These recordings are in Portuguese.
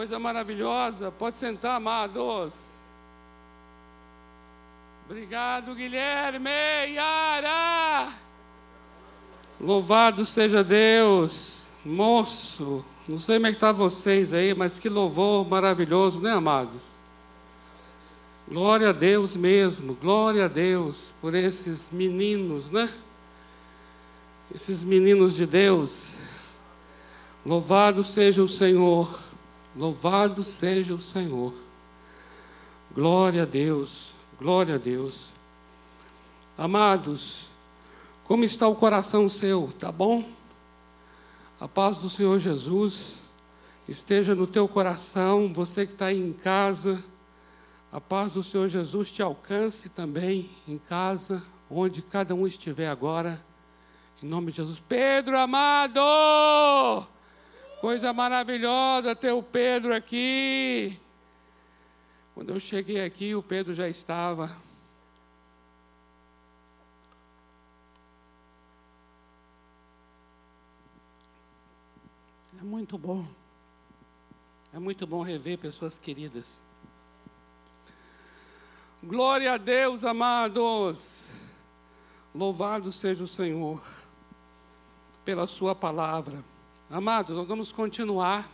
coisa maravilhosa. Pode sentar, amados. Obrigado, Guilherme. Yara. Louvado seja Deus. Moço, não sei como é que está vocês aí, mas que louvor maravilhoso, né, amados? Glória a Deus mesmo, glória a Deus por esses meninos, né? Esses meninos de Deus. Louvado seja o Senhor, louvado seja o Senhor. Glória a Deus, glória a Deus. Amados, como está o coração seu? Tá bom? A paz do Senhor Jesus esteja no teu coração, você que está aí em casa. A paz do Senhor Jesus te alcance também em casa, onde cada um estiver agora. Em nome de Jesus. Pedro amado! Coisa maravilhosa ter o Pedro aqui. Quando eu cheguei aqui, o Pedro já estava. É muito bom. É muito bom rever pessoas queridas. Glória a Deus, amados. Louvado seja o Senhor pela Sua palavra. Amados, nós vamos continuar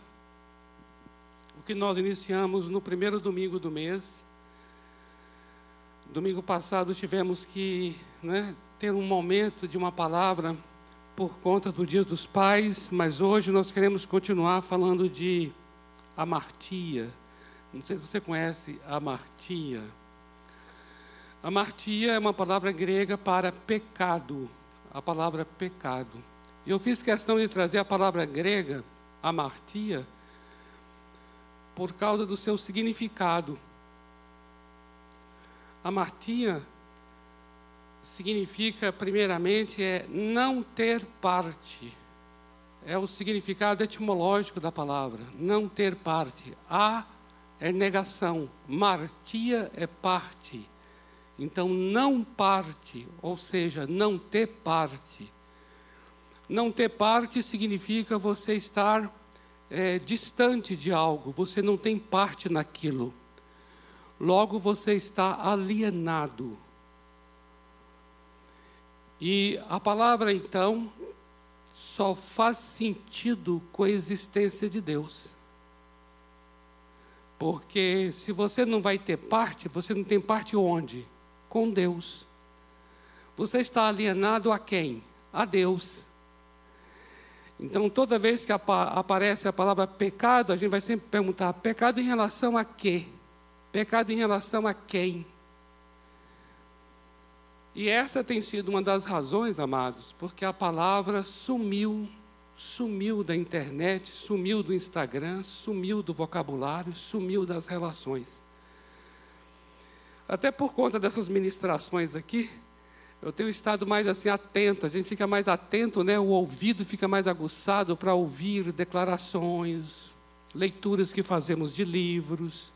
o que nós iniciamos no primeiro domingo do mês. Domingo passado tivemos que né, ter um momento de uma palavra por conta do Dia dos Pais, mas hoje nós queremos continuar falando de amartia. Não sei se você conhece amartia. Amartia é uma palavra grega para pecado, a palavra pecado. Eu fiz questão de trazer a palavra grega, amartia, por causa do seu significado. Amartia significa, primeiramente, é não ter parte. É o significado etimológico da palavra, não ter parte. A é negação, martia é parte. Então, não parte, ou seja, não ter parte. Não ter parte significa você estar é, distante de algo, você não tem parte naquilo. Logo, você está alienado. E a palavra, então, só faz sentido com a existência de Deus. Porque se você não vai ter parte, você não tem parte onde? Com Deus. Você está alienado a quem? A Deus. Então, toda vez que aparece a palavra pecado, a gente vai sempre perguntar: pecado em relação a quê? Pecado em relação a quem? E essa tem sido uma das razões, amados, porque a palavra sumiu, sumiu da internet, sumiu do Instagram, sumiu do vocabulário, sumiu das relações. Até por conta dessas ministrações aqui, eu tenho estado mais assim atento, a gente fica mais atento, né? O ouvido fica mais aguçado para ouvir declarações, leituras que fazemos de livros,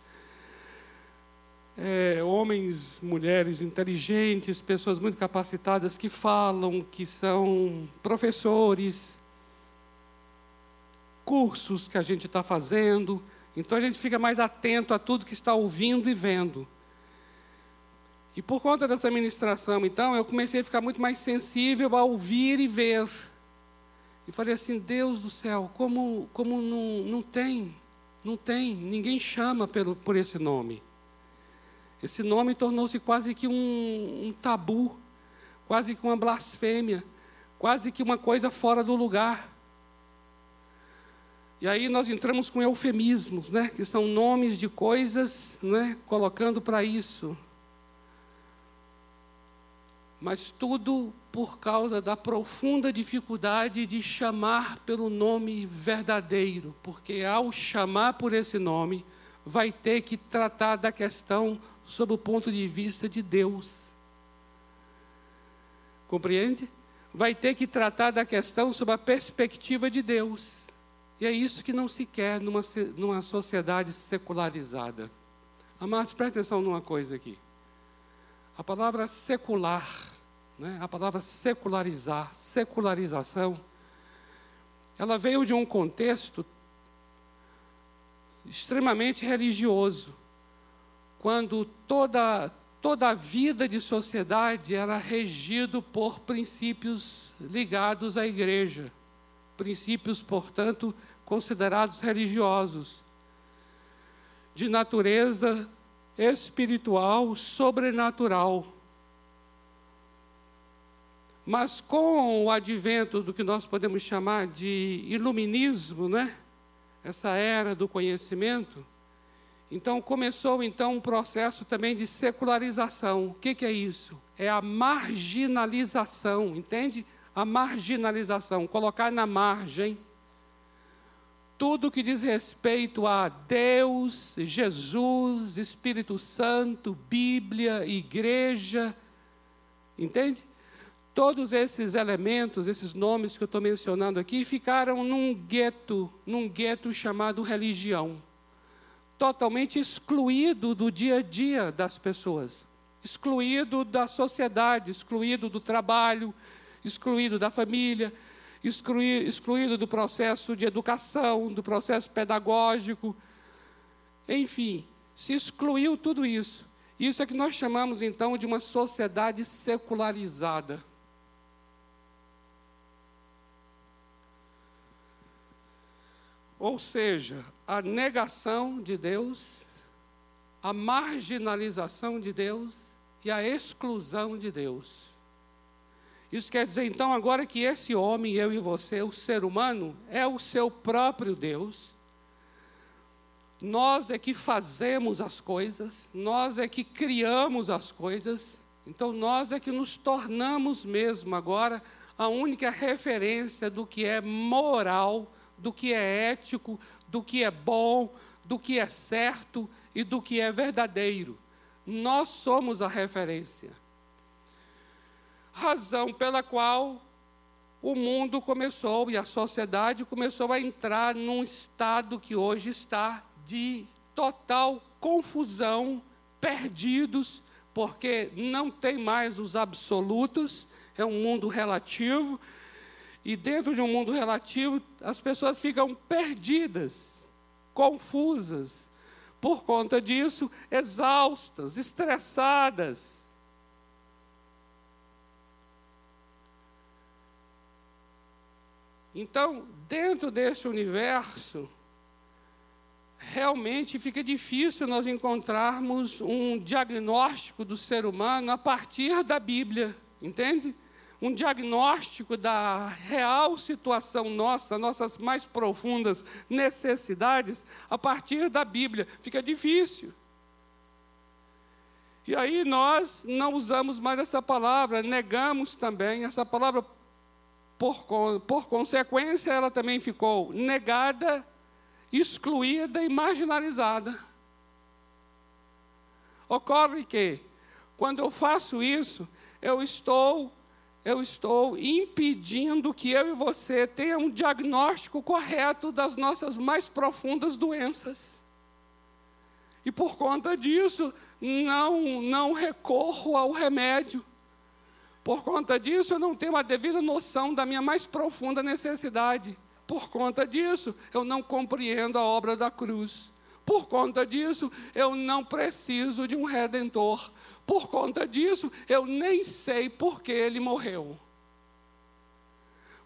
é, homens, mulheres inteligentes, pessoas muito capacitadas que falam, que são professores, cursos que a gente está fazendo. Então a gente fica mais atento a tudo que está ouvindo e vendo. E por conta dessa ministração, então, eu comecei a ficar muito mais sensível a ouvir e ver. E falei assim: Deus do céu, como, como não, não tem, não tem, ninguém chama pelo, por esse nome. Esse nome tornou-se quase que um, um tabu, quase que uma blasfêmia, quase que uma coisa fora do lugar. E aí nós entramos com eufemismos, né, que são nomes de coisas, né, colocando para isso. Mas tudo por causa da profunda dificuldade de chamar pelo nome verdadeiro, porque ao chamar por esse nome, vai ter que tratar da questão sob o ponto de vista de Deus. Compreende? Vai ter que tratar da questão sob a perspectiva de Deus. E é isso que não se quer numa, numa sociedade secularizada. Amados, preste atenção numa coisa aqui. A palavra secular, né, a palavra secularizar, secularização, ela veio de um contexto extremamente religioso, quando toda, toda a vida de sociedade era regido por princípios ligados à igreja, princípios, portanto, considerados religiosos, de natureza espiritual, sobrenatural. Mas com o advento do que nós podemos chamar de iluminismo, né? essa era do conhecimento, então começou então um processo também de secularização. O que, que é isso? É a marginalização, entende? A marginalização, colocar na margem tudo que diz respeito a Deus, Jesus, Espírito Santo, Bíblia, igreja, entende? Todos esses elementos, esses nomes que eu estou mencionando aqui, ficaram num gueto, num gueto chamado religião, totalmente excluído do dia a dia das pessoas, excluído da sociedade, excluído do trabalho, excluído da família, excluído, do processo de educação, do processo pedagógico, enfim, se excluiu tudo isso. Isso é que nós chamamos então de uma sociedade secularizada. Ou seja, a negação de Deus, a marginalização de Deus e a exclusão de Deus. Isso quer dizer então agora que esse homem, eu e você, o ser humano, é o seu próprio Deus. Nós é que fazemos as coisas, nós é que criamos as coisas, então nós é que nos tornamos mesmo agora a única referência do que é moral do que é ético, do que é bom, do que é certo e do que é verdadeiro. Nós somos a referência. Razão pela qual o mundo começou e a sociedade começou a entrar num estado que hoje está de total confusão, perdidos, porque não tem mais os absolutos, é um mundo relativo, e dentro de um mundo relativo, as pessoas ficam perdidas, confusas, por conta disso, exaustas, estressadas. Então, dentro desse universo, realmente fica difícil nós encontrarmos um diagnóstico do ser humano a partir da Bíblia, entende? um diagnóstico da real situação nossa, nossas mais profundas necessidades, a partir da Bíblia. Fica difícil. E aí nós não usamos mais essa palavra, negamos também essa palavra. Por, por consequência, ela também ficou negada, excluída e marginalizada. Ocorre que, quando eu faço isso, eu estou eu estou impedindo que eu e você tenha um diagnóstico correto das nossas mais profundas doenças. E por conta disso, não, não recorro ao remédio. Por conta disso, eu não tenho a devida noção da minha mais profunda necessidade. Por conta disso, eu não compreendo a obra da cruz. Por conta disso, eu não preciso de um redentor. Por conta disso, eu nem sei por que ele morreu.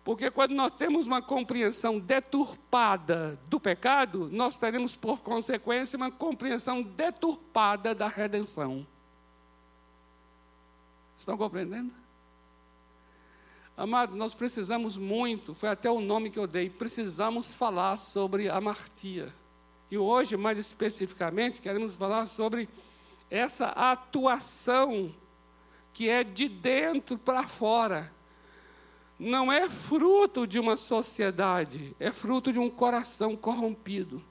Porque quando nós temos uma compreensão deturpada do pecado, nós teremos por consequência uma compreensão deturpada da redenção. Estão compreendendo? Amados, nós precisamos muito, foi até o nome que eu dei, precisamos falar sobre a martia. E hoje, mais especificamente, queremos falar sobre essa atuação que é de dentro para fora. Não é fruto de uma sociedade, é fruto de um coração corrompido.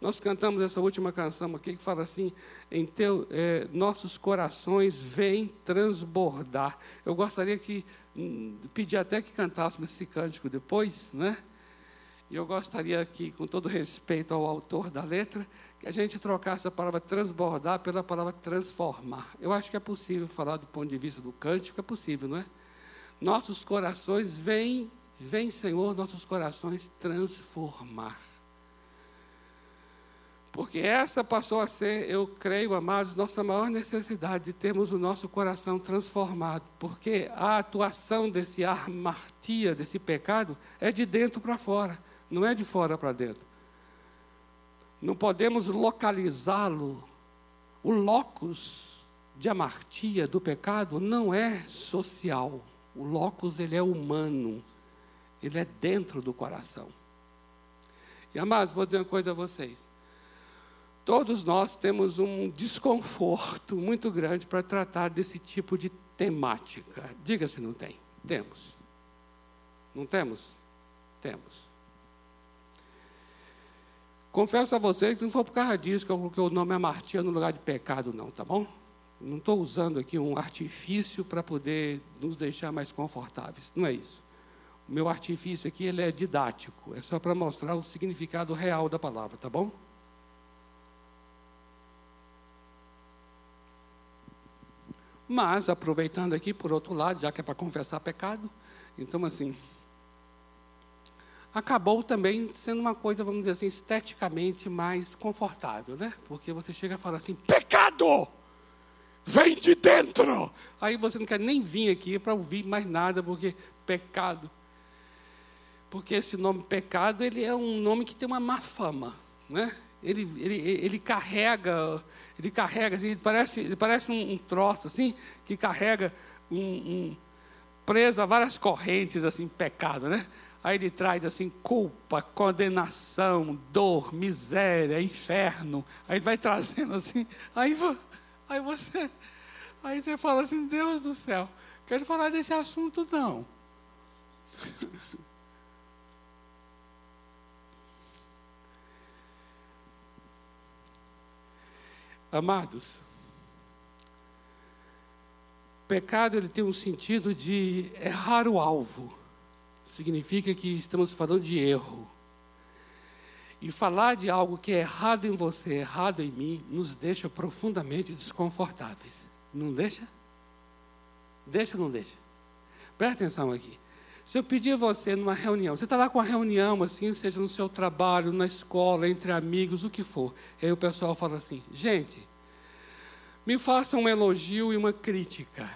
Nós cantamos essa última canção aqui que fala assim: em teu, é, nossos corações vêm transbordar. Eu gostaria que hum, pedir até que cantássemos esse cântico depois, né? E eu gostaria que, com todo respeito ao autor da letra, que a gente trocasse a palavra transbordar pela palavra transformar. Eu acho que é possível falar do ponto de vista do cântico, é possível, não é? Nossos corações vêm, vem, Senhor, nossos corações transformar. Porque essa passou a ser, eu creio, amados, nossa maior necessidade de termos o nosso coração transformado. Porque a atuação desse armartia, desse pecado, é de dentro para fora, não é de fora para dentro. Não podemos localizá-lo. O locus de amartia do pecado não é social. O locus ele é humano. Ele é dentro do coração. E amados, vou dizer uma coisa a vocês. Todos nós temos um desconforto muito grande para tratar desse tipo de temática. Diga se não tem. Temos. Não temos? Temos. Confesso a vocês que não foi por causa disso que eu coloquei o nome amartia no lugar de pecado, não, tá bom? Não estou usando aqui um artifício para poder nos deixar mais confortáveis. Não é isso. O meu artifício aqui ele é didático. É só para mostrar o significado real da palavra, tá bom? Mas, aproveitando aqui, por outro lado, já que é para confessar pecado, então, assim, acabou também sendo uma coisa, vamos dizer assim, esteticamente mais confortável, né? Porque você chega e fala assim: pecado! Vem de dentro! Aí você não quer nem vir aqui para ouvir mais nada, porque pecado. Porque esse nome pecado, ele é um nome que tem uma má fama, né? Ele, ele, ele carrega, ele carrega, assim, ele parece, ele parece um, um troço assim, que carrega um, um, preso a várias correntes, assim, pecado, né? Aí ele traz assim culpa, condenação, dor, miséria, inferno. Aí vai trazendo assim. Aí, aí você, aí você fala assim, Deus do céu, quero falar desse assunto não. Amados, pecado ele tem um sentido de errar o alvo. Significa que estamos falando de erro. E falar de algo que é errado em você, errado em mim, nos deixa profundamente desconfortáveis. Não deixa? Deixa ou não deixa? Presta atenção aqui. Se eu pedir a você numa reunião, você está lá com uma reunião, assim, seja no seu trabalho, na escola, entre amigos, o que for. Aí o pessoal fala assim: gente, me faça um elogio e uma crítica.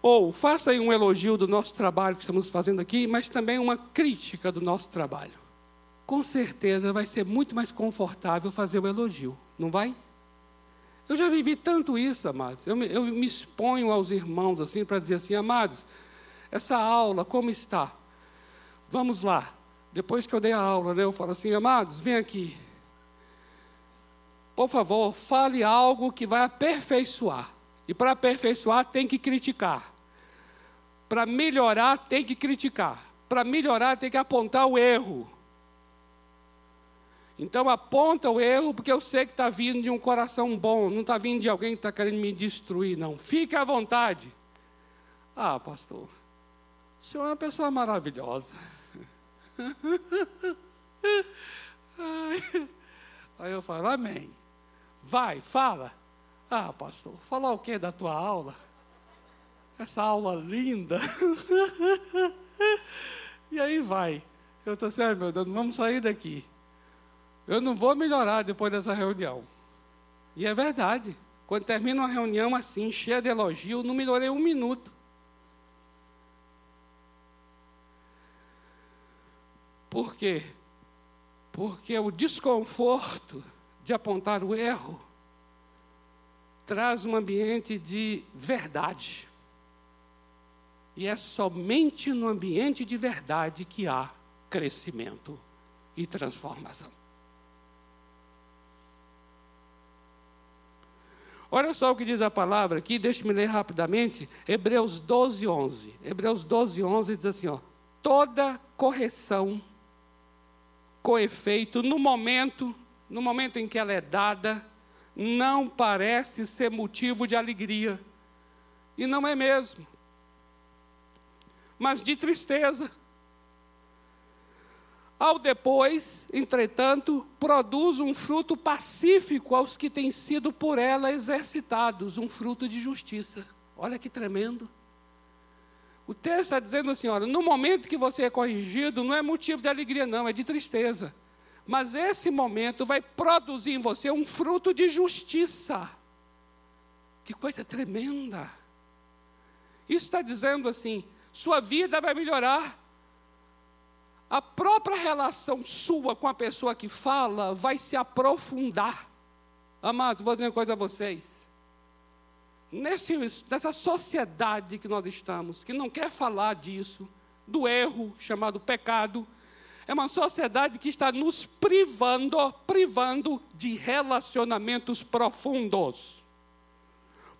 Ou faça aí um elogio do nosso trabalho que estamos fazendo aqui, mas também uma crítica do nosso trabalho. Com certeza vai ser muito mais confortável fazer o elogio, não vai? Eu já vivi tanto isso, amados. Eu me, eu me exponho aos irmãos assim para dizer assim, amados, essa aula como está? Vamos lá. Depois que eu dei a aula, né, eu falo assim, amados, vem aqui. Por favor, fale algo que vai aperfeiçoar. E para aperfeiçoar tem que criticar. Para melhorar tem que criticar. Para melhorar tem que apontar o erro. Então aponta o erro, porque eu sei que está vindo de um coração bom, não está vindo de alguém que está querendo me destruir, não. Fique à vontade. Ah, pastor, o senhor é uma pessoa maravilhosa. Aí eu falo, amém. Vai, fala. Ah, pastor, falar o que da tua aula? Essa aula linda. e aí vai. Eu estou assim, meu Deus, vamos sair daqui. Eu não vou melhorar depois dessa reunião. E é verdade. Quando termina uma reunião assim, cheia de elogio, não melhorei um minuto. Por quê? Porque o desconforto de apontar o erro traz um ambiente de verdade. E é somente no ambiente de verdade que há crescimento e transformação. Olha só o que diz a palavra aqui, deixe-me ler rapidamente, Hebreus 12, 11. Hebreus 12, 11 diz assim: ó, toda correção com efeito no momento, no momento em que ela é dada, não parece ser motivo de alegria. E não é mesmo. Mas de tristeza. Ao depois, entretanto, produz um fruto pacífico aos que têm sido por ela exercitados, um fruto de justiça. Olha que tremendo. O texto está dizendo assim: olha, no momento que você é corrigido, não é motivo de alegria, não, é de tristeza. Mas esse momento vai produzir em você um fruto de justiça. Que coisa tremenda! Isso está dizendo assim: sua vida vai melhorar. A própria relação sua com a pessoa que fala vai se aprofundar. Amados, vou dizer uma coisa a vocês. Nesse, nessa sociedade que nós estamos, que não quer falar disso, do erro chamado pecado, é uma sociedade que está nos privando, privando de relacionamentos profundos.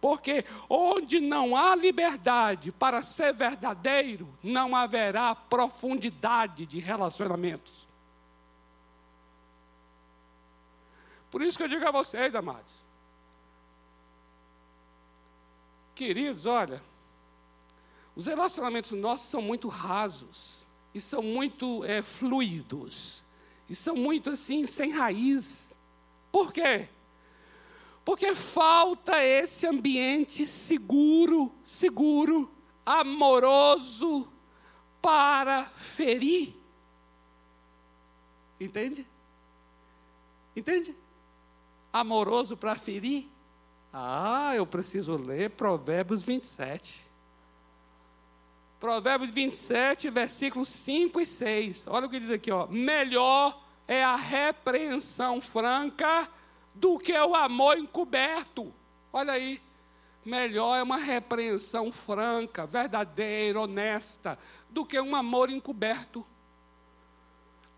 Porque onde não há liberdade para ser verdadeiro, não haverá profundidade de relacionamentos. Por isso que eu digo a vocês, amados. Queridos, olha, os relacionamentos nossos são muito rasos, e são muito é, fluidos, e são muito assim, sem raiz. Por quê? Porque falta esse ambiente seguro, seguro, amoroso para ferir. Entende? Entende? Amoroso para ferir. Ah, eu preciso ler Provérbios 27. Provérbios 27, versículos 5 e 6. Olha o que diz aqui, ó. Melhor é a repreensão franca do que o amor encoberto. Olha aí. Melhor é uma repreensão franca, verdadeira, honesta, do que um amor encoberto.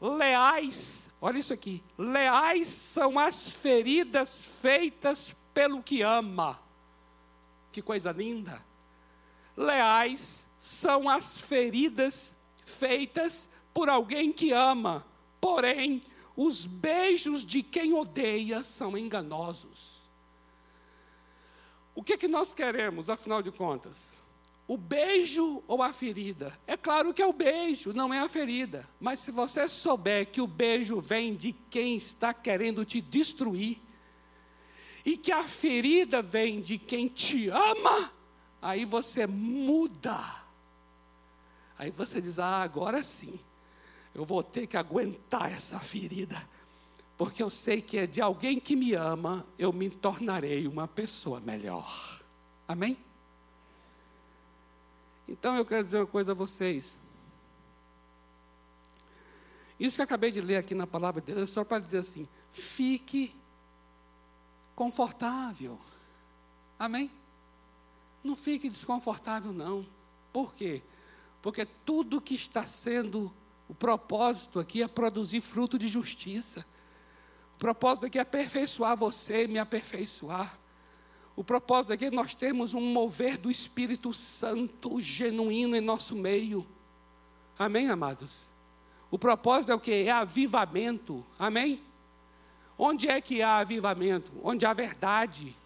Leais, olha isso aqui. Leais são as feridas feitas pelo que ama. Que coisa linda. Leais são as feridas feitas por alguém que ama. Porém, os beijos de quem odeia são enganosos. O que, que nós queremos, afinal de contas? O beijo ou a ferida? É claro que é o beijo, não é a ferida. Mas se você souber que o beijo vem de quem está querendo te destruir, e que a ferida vem de quem te ama, aí você muda. Aí você diz: Ah, agora sim, eu vou ter que aguentar essa ferida, porque eu sei que é de alguém que me ama, eu me tornarei uma pessoa melhor. Amém? Então eu quero dizer uma coisa a vocês. Isso que eu acabei de ler aqui na palavra de Deus é só para dizer assim: fique confortável. Amém? Não fique desconfortável, não. Por quê? Porque tudo que está sendo o propósito aqui é produzir fruto de justiça. O propósito aqui é aperfeiçoar você, me aperfeiçoar. O propósito aqui é nós temos um mover do Espírito Santo genuíno em nosso meio. Amém, amados? O propósito é o que? É avivamento. Amém? Onde é que há avivamento? Onde há verdade.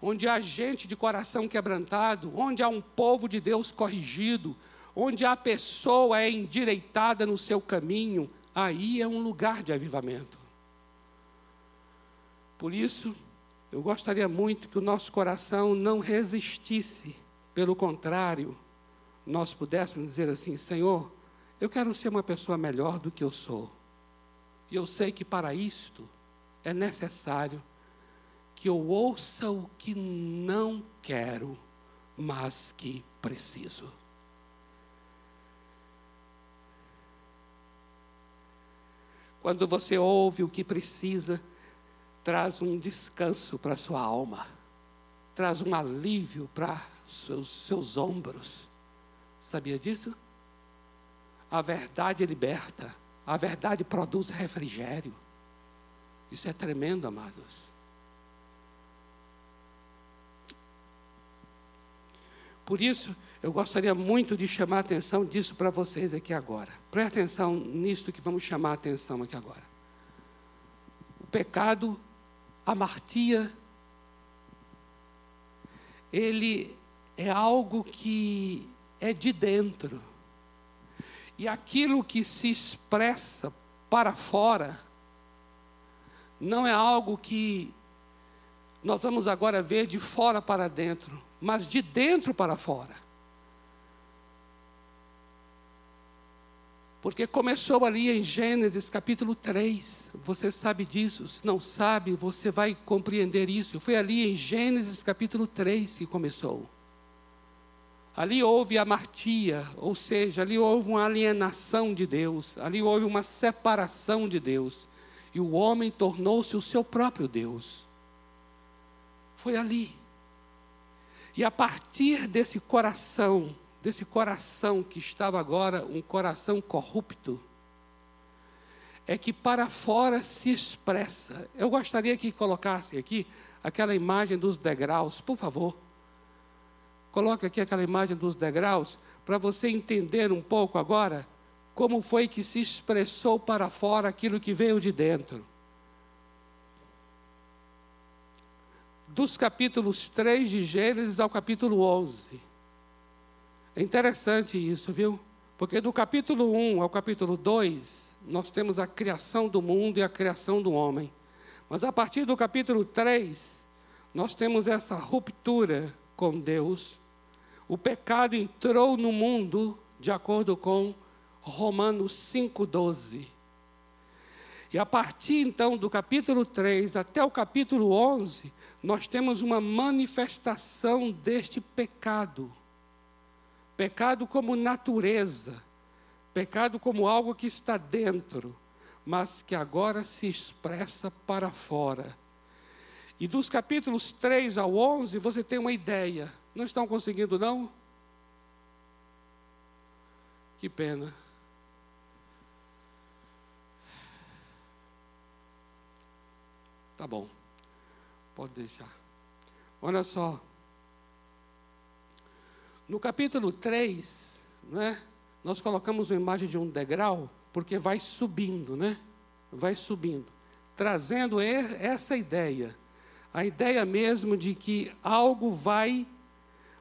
Onde há gente de coração quebrantado, onde há um povo de Deus corrigido, onde a pessoa é endireitada no seu caminho, aí é um lugar de avivamento. Por isso, eu gostaria muito que o nosso coração não resistisse, pelo contrário, nós pudéssemos dizer assim: Senhor, eu quero ser uma pessoa melhor do que eu sou. E eu sei que para isto é necessário que eu ouça o que não quero, mas que preciso. Quando você ouve o que precisa, traz um descanso para sua alma, traz um alívio para seus, seus ombros. Sabia disso? A verdade liberta, a verdade produz refrigério. Isso é tremendo, amados. Por isso, eu gostaria muito de chamar a atenção disso para vocês aqui agora. Preste atenção nisto que vamos chamar a atenção aqui agora. O pecado, a martia, ele é algo que é de dentro. E aquilo que se expressa para fora não é algo que nós vamos agora ver de fora para dentro mas de dentro para fora. Porque começou ali em Gênesis capítulo 3. Você sabe disso. Se não sabe, você vai compreender isso. Foi ali em Gênesis capítulo 3 que começou. Ali houve amartia, ou seja, ali houve uma alienação de Deus, ali houve uma separação de Deus. E o homem tornou-se o seu próprio Deus. Foi ali. E a partir desse coração, desse coração que estava agora um coração corrupto, é que para fora se expressa. Eu gostaria que colocasse aqui aquela imagem dos degraus, por favor. Coloque aqui aquela imagem dos degraus, para você entender um pouco agora como foi que se expressou para fora aquilo que veio de dentro. Dos capítulos 3 de Gênesis ao capítulo 11. É interessante isso, viu? Porque do capítulo 1 ao capítulo 2, nós temos a criação do mundo e a criação do homem. Mas a partir do capítulo 3, nós temos essa ruptura com Deus o pecado entrou no mundo, de acordo com Romanos 5,12. E a partir então do capítulo 3 até o capítulo 11, nós temos uma manifestação deste pecado. Pecado como natureza, pecado como algo que está dentro, mas que agora se expressa para fora. E dos capítulos 3 ao 11, você tem uma ideia não estão conseguindo, não? Que pena. Tá bom. Pode deixar. Olha só. No capítulo 3, né, nós colocamos uma imagem de um degrau, porque vai subindo, né? Vai subindo. Trazendo essa ideia. A ideia mesmo de que algo vai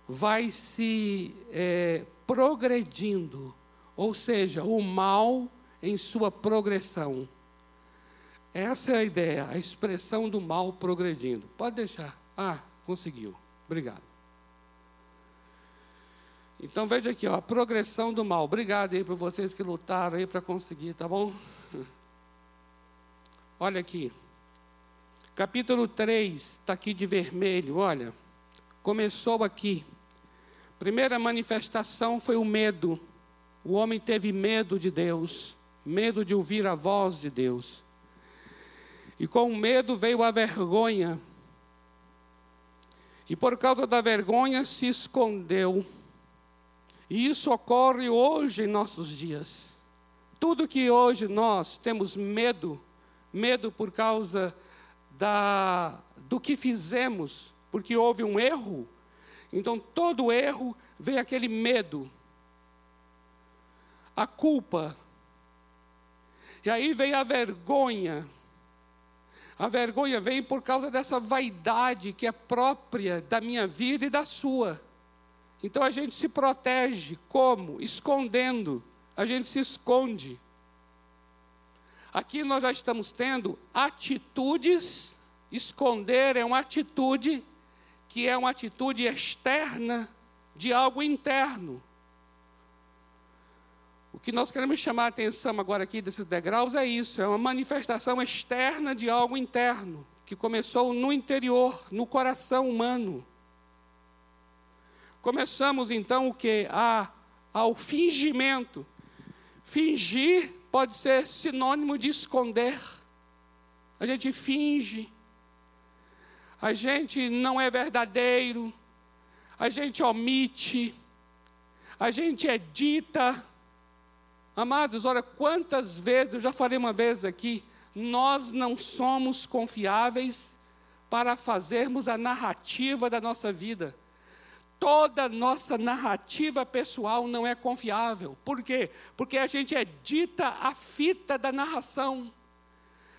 vai se é, progredindo, ou seja, o mal em sua progressão. Essa é a ideia, a expressão do mal progredindo. Pode deixar. Ah, conseguiu. Obrigado. Então veja aqui, ó, a progressão do mal. Obrigado aí para vocês que lutaram aí para conseguir, tá bom? Olha aqui. Capítulo 3, está aqui de vermelho, olha. Começou aqui. Primeira manifestação foi o medo. O homem teve medo de Deus, medo de ouvir a voz de Deus. E com o medo veio a vergonha. E por causa da vergonha se escondeu. E isso ocorre hoje em nossos dias. Tudo que hoje nós temos medo, medo por causa da, do que fizemos, porque houve um erro, então, todo erro vem aquele medo, a culpa, e aí vem a vergonha. A vergonha vem por causa dessa vaidade que é própria da minha vida e da sua. Então a gente se protege como? Escondendo. A gente se esconde. Aqui nós já estamos tendo atitudes. Esconder é uma atitude que é uma atitude externa de algo interno. O que nós queremos chamar a atenção agora aqui desses degraus é isso, é uma manifestação externa de algo interno, que começou no interior, no coração humano. Começamos então o que? Ao fingimento. Fingir pode ser sinônimo de esconder. A gente finge, a gente não é verdadeiro, a gente omite, a gente edita. Amados, olha quantas vezes, eu já falei uma vez aqui, nós não somos confiáveis para fazermos a narrativa da nossa vida. Toda nossa narrativa pessoal não é confiável. Por quê? Porque a gente edita a fita da narração.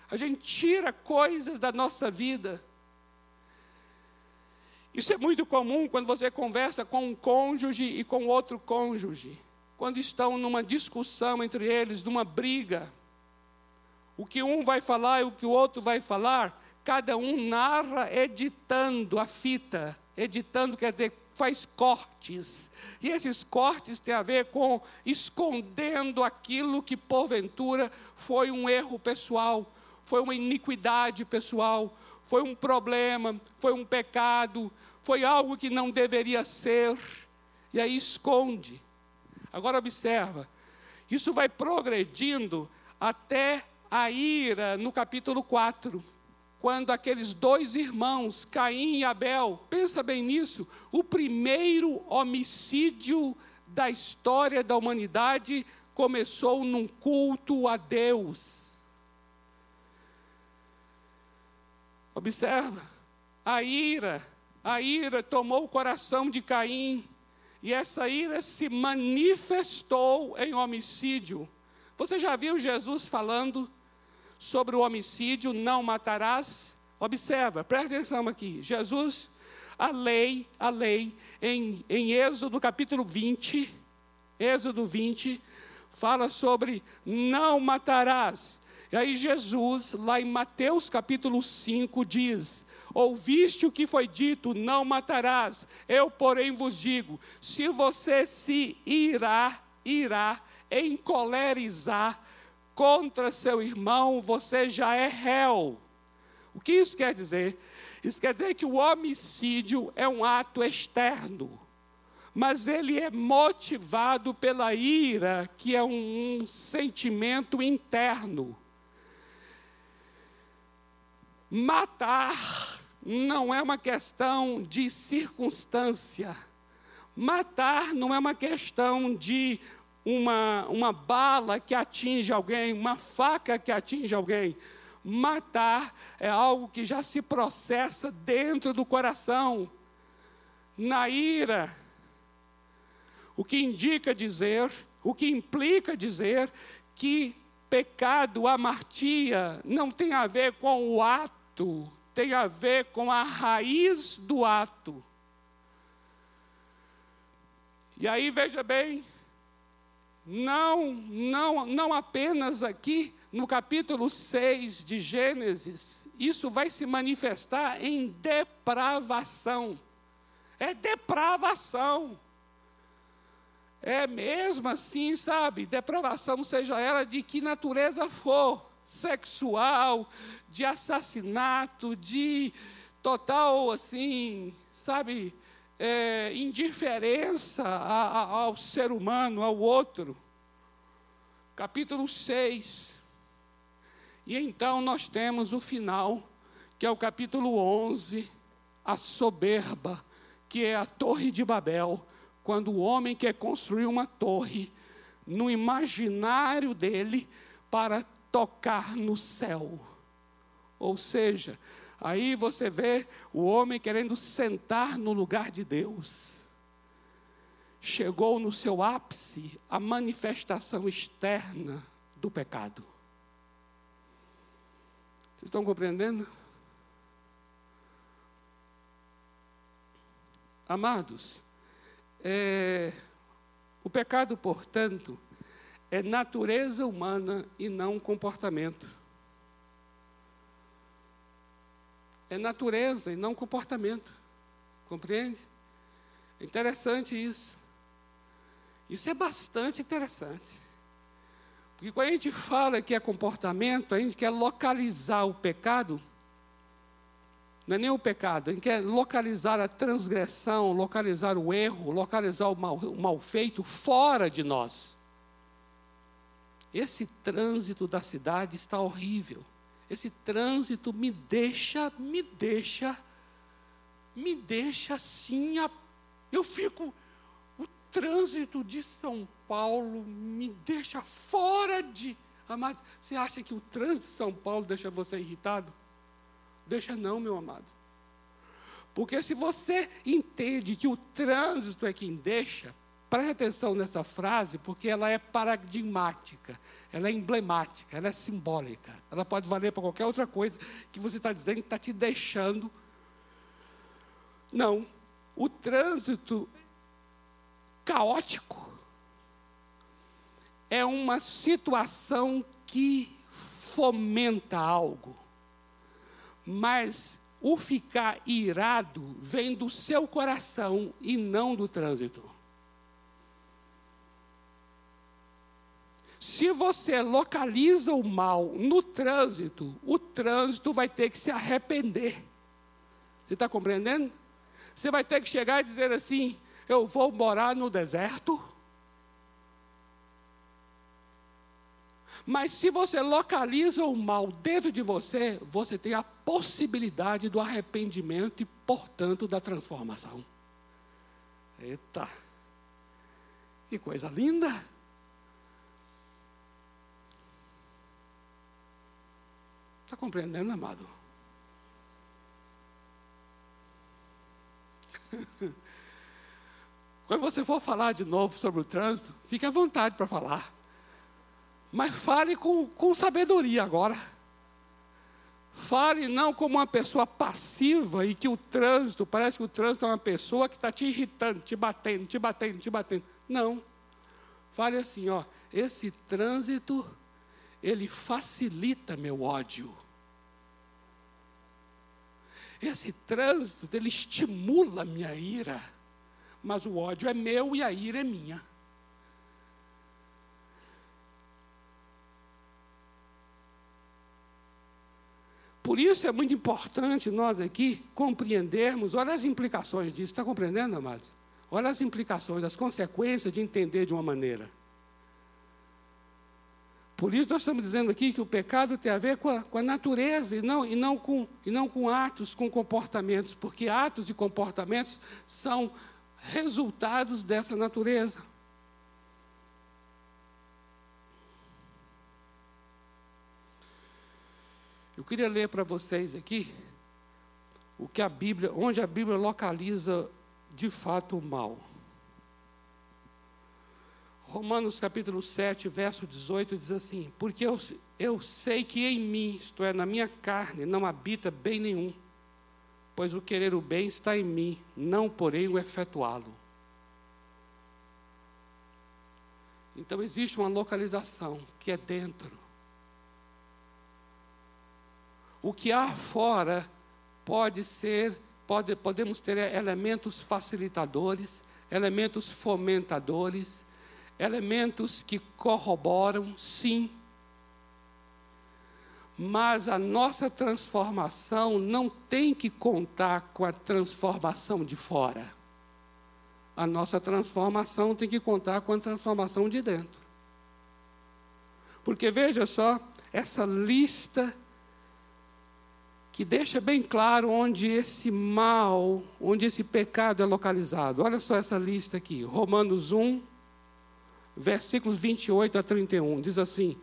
A gente tira coisas da nossa vida. Isso é muito comum quando você conversa com um cônjuge e com outro cônjuge. Quando estão numa discussão entre eles, numa briga. O que um vai falar e o que o outro vai falar, cada um narra editando a fita. Editando quer dizer faz cortes. E esses cortes têm a ver com escondendo aquilo que porventura foi um erro pessoal, foi uma iniquidade pessoal, foi um problema, foi um pecado, foi algo que não deveria ser. E aí esconde. Agora observa, isso vai progredindo até a ira no capítulo 4 quando aqueles dois irmãos, Caim e Abel, pensa bem nisso, o primeiro homicídio da história da humanidade começou num culto a Deus. Observa, a ira, a ira tomou o coração de Caim, e essa ira se manifestou em homicídio. Você já viu Jesus falando sobre o homicídio, não matarás. Observa, presta atenção aqui. Jesus, a lei, a lei, em, em Êxodo capítulo 20, Êxodo 20, fala sobre não matarás. E aí Jesus, lá em Mateus capítulo 5, diz: Ouviste o que foi dito, não matarás. Eu, porém, vos digo: se você se irá, irá, encolerizar, contra seu irmão, você já é réu. O que isso quer dizer? Isso quer dizer que o homicídio é um ato externo, mas ele é motivado pela ira, que é um, um sentimento interno. Matar não é uma questão de circunstância. Matar não é uma questão de uma, uma bala que atinge alguém, uma faca que atinge alguém. Matar é algo que já se processa dentro do coração, na ira. O que indica dizer, o que implica dizer que pecado, amartia, não tem a ver com o ato, tem a ver com a raiz do ato. E aí veja bem, não, não, não apenas aqui no capítulo 6 de Gênesis, isso vai se manifestar em depravação. É depravação. É mesmo assim, sabe? Depravação, seja ela de que natureza for sexual, de assassinato, de total, assim, sabe? é, indiferença a, a, ao ser humano, ao outro. Capítulo 6. E então nós temos o final, que é o capítulo 11, a soberba, que é a Torre de Babel, quando o homem quer construir uma torre no imaginário dele para tocar no céu. Ou seja, Aí você vê o homem querendo sentar no lugar de Deus. Chegou no seu ápice a manifestação externa do pecado. Vocês estão compreendendo? Amados, é, o pecado, portanto, é natureza humana e não comportamento. é natureza e não comportamento. Compreende? É interessante isso. Isso é bastante interessante. Porque quando a gente fala que é comportamento, a gente quer localizar o pecado. Não é nem o pecado, a gente quer localizar a transgressão, localizar o erro, localizar o mal, o mal feito fora de nós. Esse trânsito da cidade está horrível. Esse trânsito me deixa, me deixa, me deixa assim. Eu fico. O trânsito de São Paulo me deixa fora de. Amado, você acha que o trânsito de São Paulo deixa você irritado? Deixa não, meu amado. Porque se você entende que o trânsito é quem deixa, Preste atenção nessa frase, porque ela é paradigmática, ela é emblemática, ela é simbólica. Ela pode valer para qualquer outra coisa que você está dizendo que está te deixando. Não. O trânsito caótico é uma situação que fomenta algo, mas o ficar irado vem do seu coração e não do trânsito. Se você localiza o mal no trânsito, o trânsito vai ter que se arrepender. Você está compreendendo? Você vai ter que chegar e dizer assim: eu vou morar no deserto. Mas se você localiza o mal dentro de você, você tem a possibilidade do arrependimento e, portanto, da transformação. Eita! Que coisa linda! Está compreendendo, amado? Quando você for falar de novo sobre o trânsito, fique à vontade para falar. Mas fale com, com sabedoria agora. Fale não como uma pessoa passiva e que o trânsito, parece que o trânsito é uma pessoa que está te irritando, te batendo, te batendo, te batendo. Não. Fale assim, ó, esse trânsito, ele facilita meu ódio. Esse trânsito, ele estimula minha ira. Mas o ódio é meu e a ira é minha. Por isso é muito importante nós aqui compreendermos, olha as implicações disso, está compreendendo, amados? Olha as implicações, as consequências de entender de uma maneira. Por isso nós estamos dizendo aqui que o pecado tem a ver com a, com a natureza e não, e, não com, e não com atos, com comportamentos, porque atos e comportamentos são resultados dessa natureza. Eu queria ler para vocês aqui o que a Bíblia, onde a Bíblia localiza de fato o mal. Romanos capítulo 7, verso 18 diz assim: Porque eu, eu sei que em mim, isto é, na minha carne, não habita bem nenhum, pois o querer o bem está em mim, não porém o efetuá-lo. Então existe uma localização que é dentro. O que há fora pode ser, pode, podemos ter elementos facilitadores, elementos fomentadores, elementos que corroboram, sim. Mas a nossa transformação não tem que contar com a transformação de fora. A nossa transformação tem que contar com a transformação de dentro. Porque veja só, essa lista que deixa bem claro onde esse mal, onde esse pecado é localizado. Olha só essa lista aqui. Romanos 1, versículos 28 a 31. Diz assim: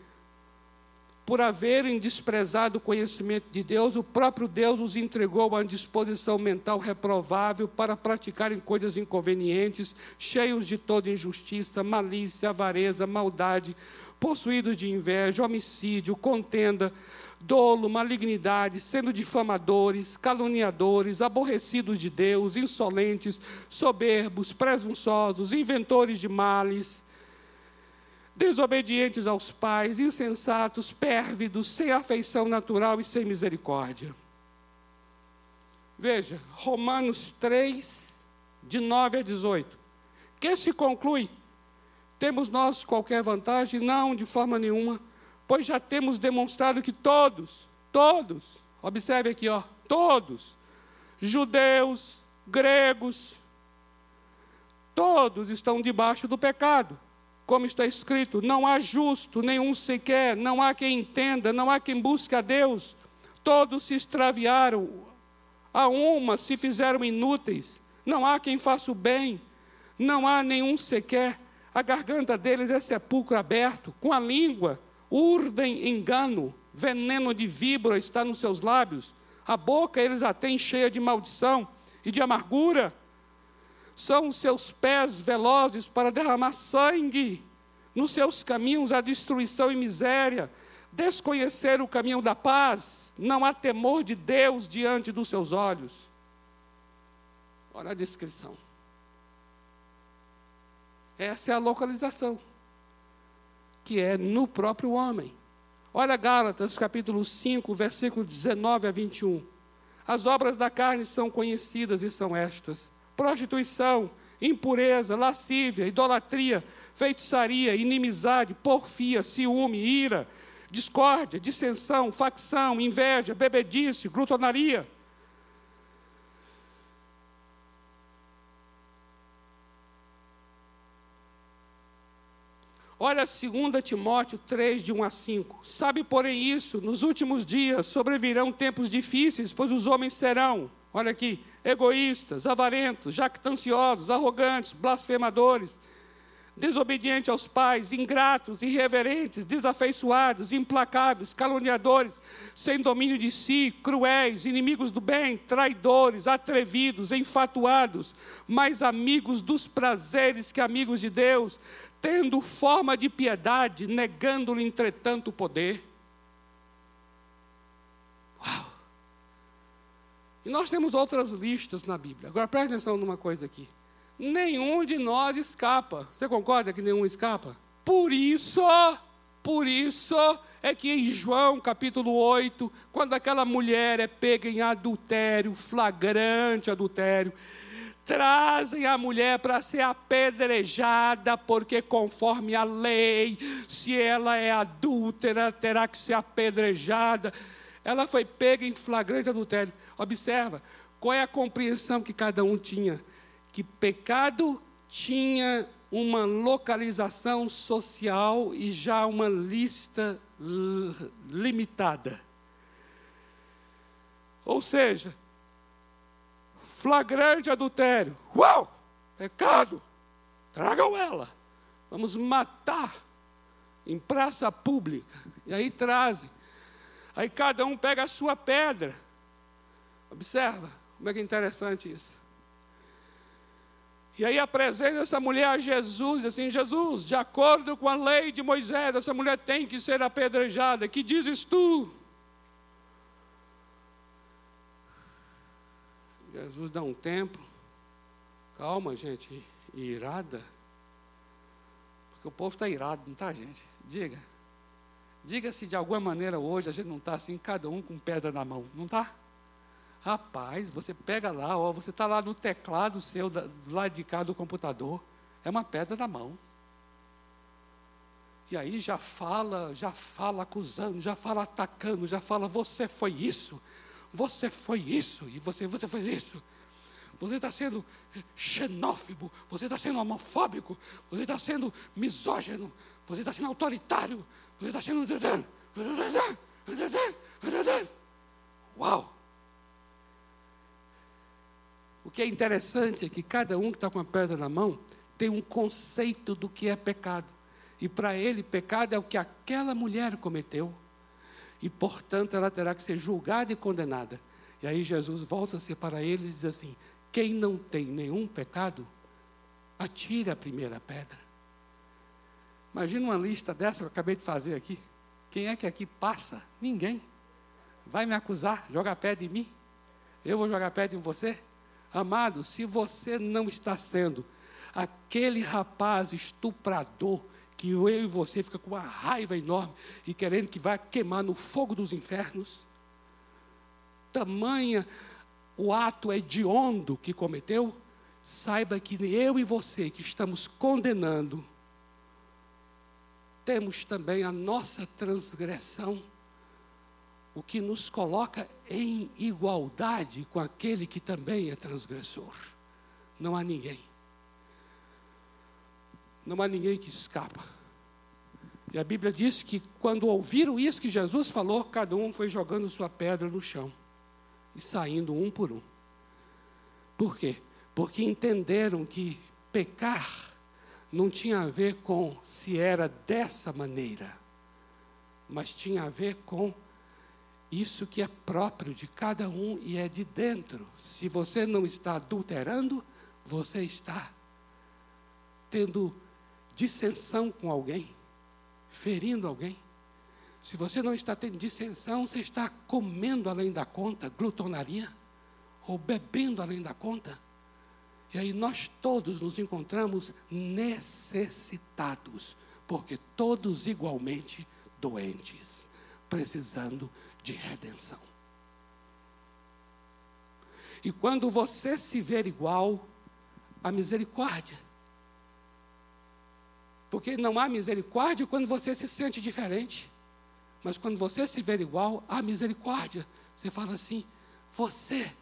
Por haverem desprezado o conhecimento de Deus, o próprio Deus os entregou a uma disposição mental reprovável para praticarem coisas inconvenientes, cheios de toda injustiça, malícia, avareza, maldade, possuídos de inveja, homicídio, contenda dolo, malignidade, sendo difamadores, caluniadores, aborrecidos de Deus, insolentes, soberbos, presunçosos, inventores de males, desobedientes aos pais, insensatos, pérvidos, sem afeição natural e sem misericórdia. Veja, Romanos 3, de 9 a 18. Que se conclui? Temos nós qualquer vantagem? Não, de forma nenhuma pois já temos demonstrado que todos, todos, observe aqui, ó, todos, judeus, gregos, todos estão debaixo do pecado. Como está escrito, não há justo nenhum sequer, não há quem entenda, não há quem busque a Deus. Todos se extraviaram, a uma se fizeram inúteis, não há quem faça o bem, não há nenhum sequer. A garganta deles é sepulcro aberto, com a língua urdem engano, veneno de víbora está nos seus lábios, a boca eles a têm cheia de maldição e de amargura. São os seus pés velozes para derramar sangue, nos seus caminhos a destruição e miséria. Desconhecer o caminho da paz, não há temor de Deus diante dos seus olhos. Olha a descrição. Essa é a localização que é no próprio homem. Olha Gálatas capítulo 5, versículo 19 a 21. As obras da carne são conhecidas e são estas: prostituição, impureza, lascívia, idolatria, feitiçaria, inimizade, porfia, ciúme, ira, discórdia, dissensão, facção, inveja, bebedice, glutonaria. Olha 2 Timóteo 3, de 1 a 5. Sabe, porém, isso, nos últimos dias sobrevirão tempos difíceis, pois os homens serão, olha aqui, egoístas, avarentos, jactanciosos, arrogantes, blasfemadores, desobedientes aos pais, ingratos, irreverentes, desafeiçoados, implacáveis, caluniadores, sem domínio de si, cruéis, inimigos do bem, traidores, atrevidos, enfatuados, mais amigos dos prazeres que amigos de Deus, tendo forma de piedade, negando-lhe, entretanto, o poder. Uau! E nós temos outras listas na Bíblia. Agora preste atenção numa coisa aqui. Nenhum de nós escapa. Você concorda que nenhum escapa? Por isso, por isso é que em João capítulo 8, quando aquela mulher é pega em adultério, flagrante adultério, trazem a mulher para ser apedrejada, porque conforme a lei, se ela é adúltera, terá que ser apedrejada. Ela foi pega em flagrante adultério. Observa, qual é a compreensão que cada um tinha? Que pecado tinha uma localização social e já uma lista limitada. Ou seja, flagrante adultério. Uau! Pecado! Tragam ela. Vamos matar em praça pública. E aí trazem. Aí cada um pega a sua pedra. Observa como é que é interessante isso. E aí apresenta essa mulher a Jesus, assim, Jesus, de acordo com a lei de Moisés, essa mulher tem que ser apedrejada. Que dizes tu? Jesus dá um tempo. Calma, gente, irada. Porque o povo está irado, não está, gente? Diga. Diga se de alguma maneira hoje a gente não está assim, cada um com pedra na mão, não está? Rapaz, você pega lá, ó, você está lá no teclado seu, do lado de cá do computador, é uma pedra na mão. E aí já fala, já fala acusando, já fala atacando, já fala, você foi isso, você foi isso, e você, você foi isso. Você está sendo xenófobo, você está sendo homofóbico, você está sendo misógino, você está sendo autoritário, você está sendo. Uau! O que é interessante é que cada um que está com a pedra na mão tem um conceito do que é pecado. E para ele, pecado é o que aquela mulher cometeu e, portanto, ela terá que ser julgada e condenada. E aí Jesus volta-se para ele e diz assim: Quem não tem nenhum pecado, atire a primeira pedra. Imagina uma lista dessa que eu acabei de fazer aqui. Quem é que aqui passa? Ninguém. Vai me acusar, jogar pedra em mim? Eu vou jogar pedra em você? Amado, se você não está sendo aquele rapaz estuprador que eu e você fica com uma raiva enorme e querendo que vá queimar no fogo dos infernos. Tamanha o ato hediondo que cometeu, saiba que eu e você que estamos condenando, temos também a nossa transgressão, o que nos coloca em igualdade com aquele que também é transgressor. Não há ninguém não há ninguém que escapa. E a Bíblia diz que quando ouviram isso que Jesus falou, cada um foi jogando sua pedra no chão e saindo um por um. Por quê? Porque entenderam que pecar não tinha a ver com se era dessa maneira, mas tinha a ver com isso que é próprio de cada um e é de dentro. Se você não está adulterando, você está tendo dissensão com alguém, ferindo alguém. Se você não está tendo dissensão, você está comendo além da conta, glutonaria, ou bebendo além da conta. E aí nós todos nos encontramos necessitados, porque todos igualmente doentes, precisando de redenção. E quando você se ver igual, a misericórdia. Porque não há misericórdia quando você se sente diferente. Mas quando você se ver igual, há misericórdia. Você fala assim: você,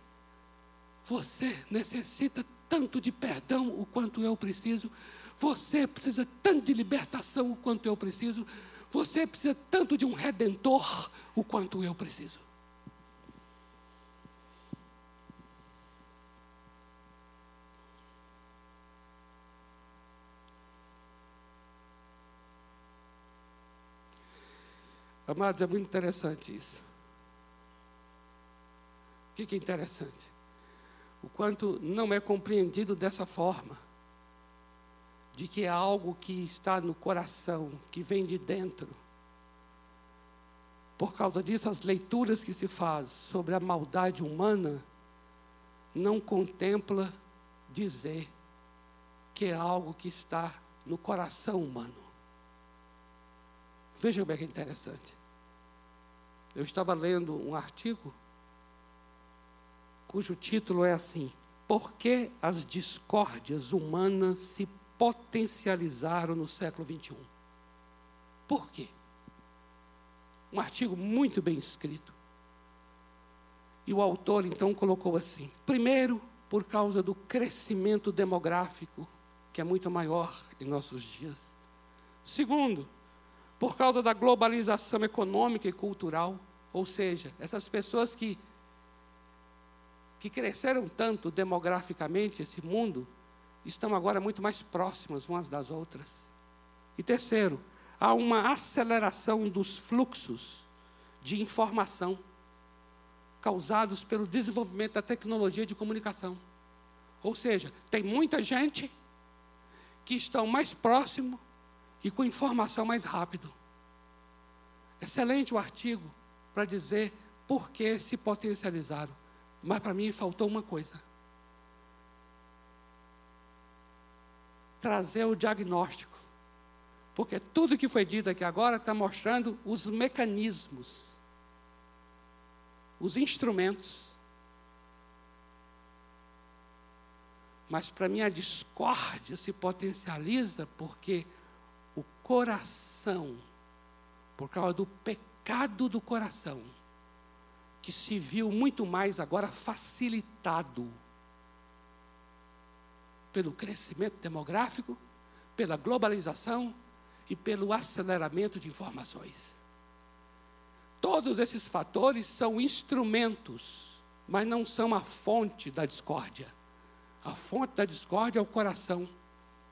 você necessita tanto de perdão o quanto eu preciso. Você precisa tanto de libertação o quanto eu preciso. Você precisa tanto de um redentor o quanto eu preciso. Amados, é muito interessante isso. O que é interessante? O quanto não é compreendido dessa forma, de que é algo que está no coração, que vem de dentro. Por causa disso, as leituras que se faz sobre a maldade humana não contempla dizer que é algo que está no coração humano. Veja como é que é interessante. Eu estava lendo um artigo cujo título é assim: Por que as discórdias humanas se potencializaram no século XXI? Por quê? Um artigo muito bem escrito. E o autor então colocou assim: primeiro, por causa do crescimento demográfico, que é muito maior em nossos dias. Segundo, por causa da globalização econômica e cultural, ou seja, essas pessoas que que cresceram tanto demograficamente esse mundo, estão agora muito mais próximas umas das outras. E terceiro, há uma aceleração dos fluxos de informação causados pelo desenvolvimento da tecnologia de comunicação. Ou seja, tem muita gente que estão mais próximo e com informação mais rápido. Excelente o artigo para dizer por que se potencializaram. Mas para mim faltou uma coisa: trazer o diagnóstico. Porque tudo que foi dito aqui agora está mostrando os mecanismos, os instrumentos. Mas para mim a discórdia se potencializa porque o coração, por causa do pecado do coração, que se viu muito mais agora facilitado pelo crescimento demográfico, pela globalização e pelo aceleramento de informações. Todos esses fatores são instrumentos, mas não são a fonte da discórdia. A fonte da discórdia é o coração,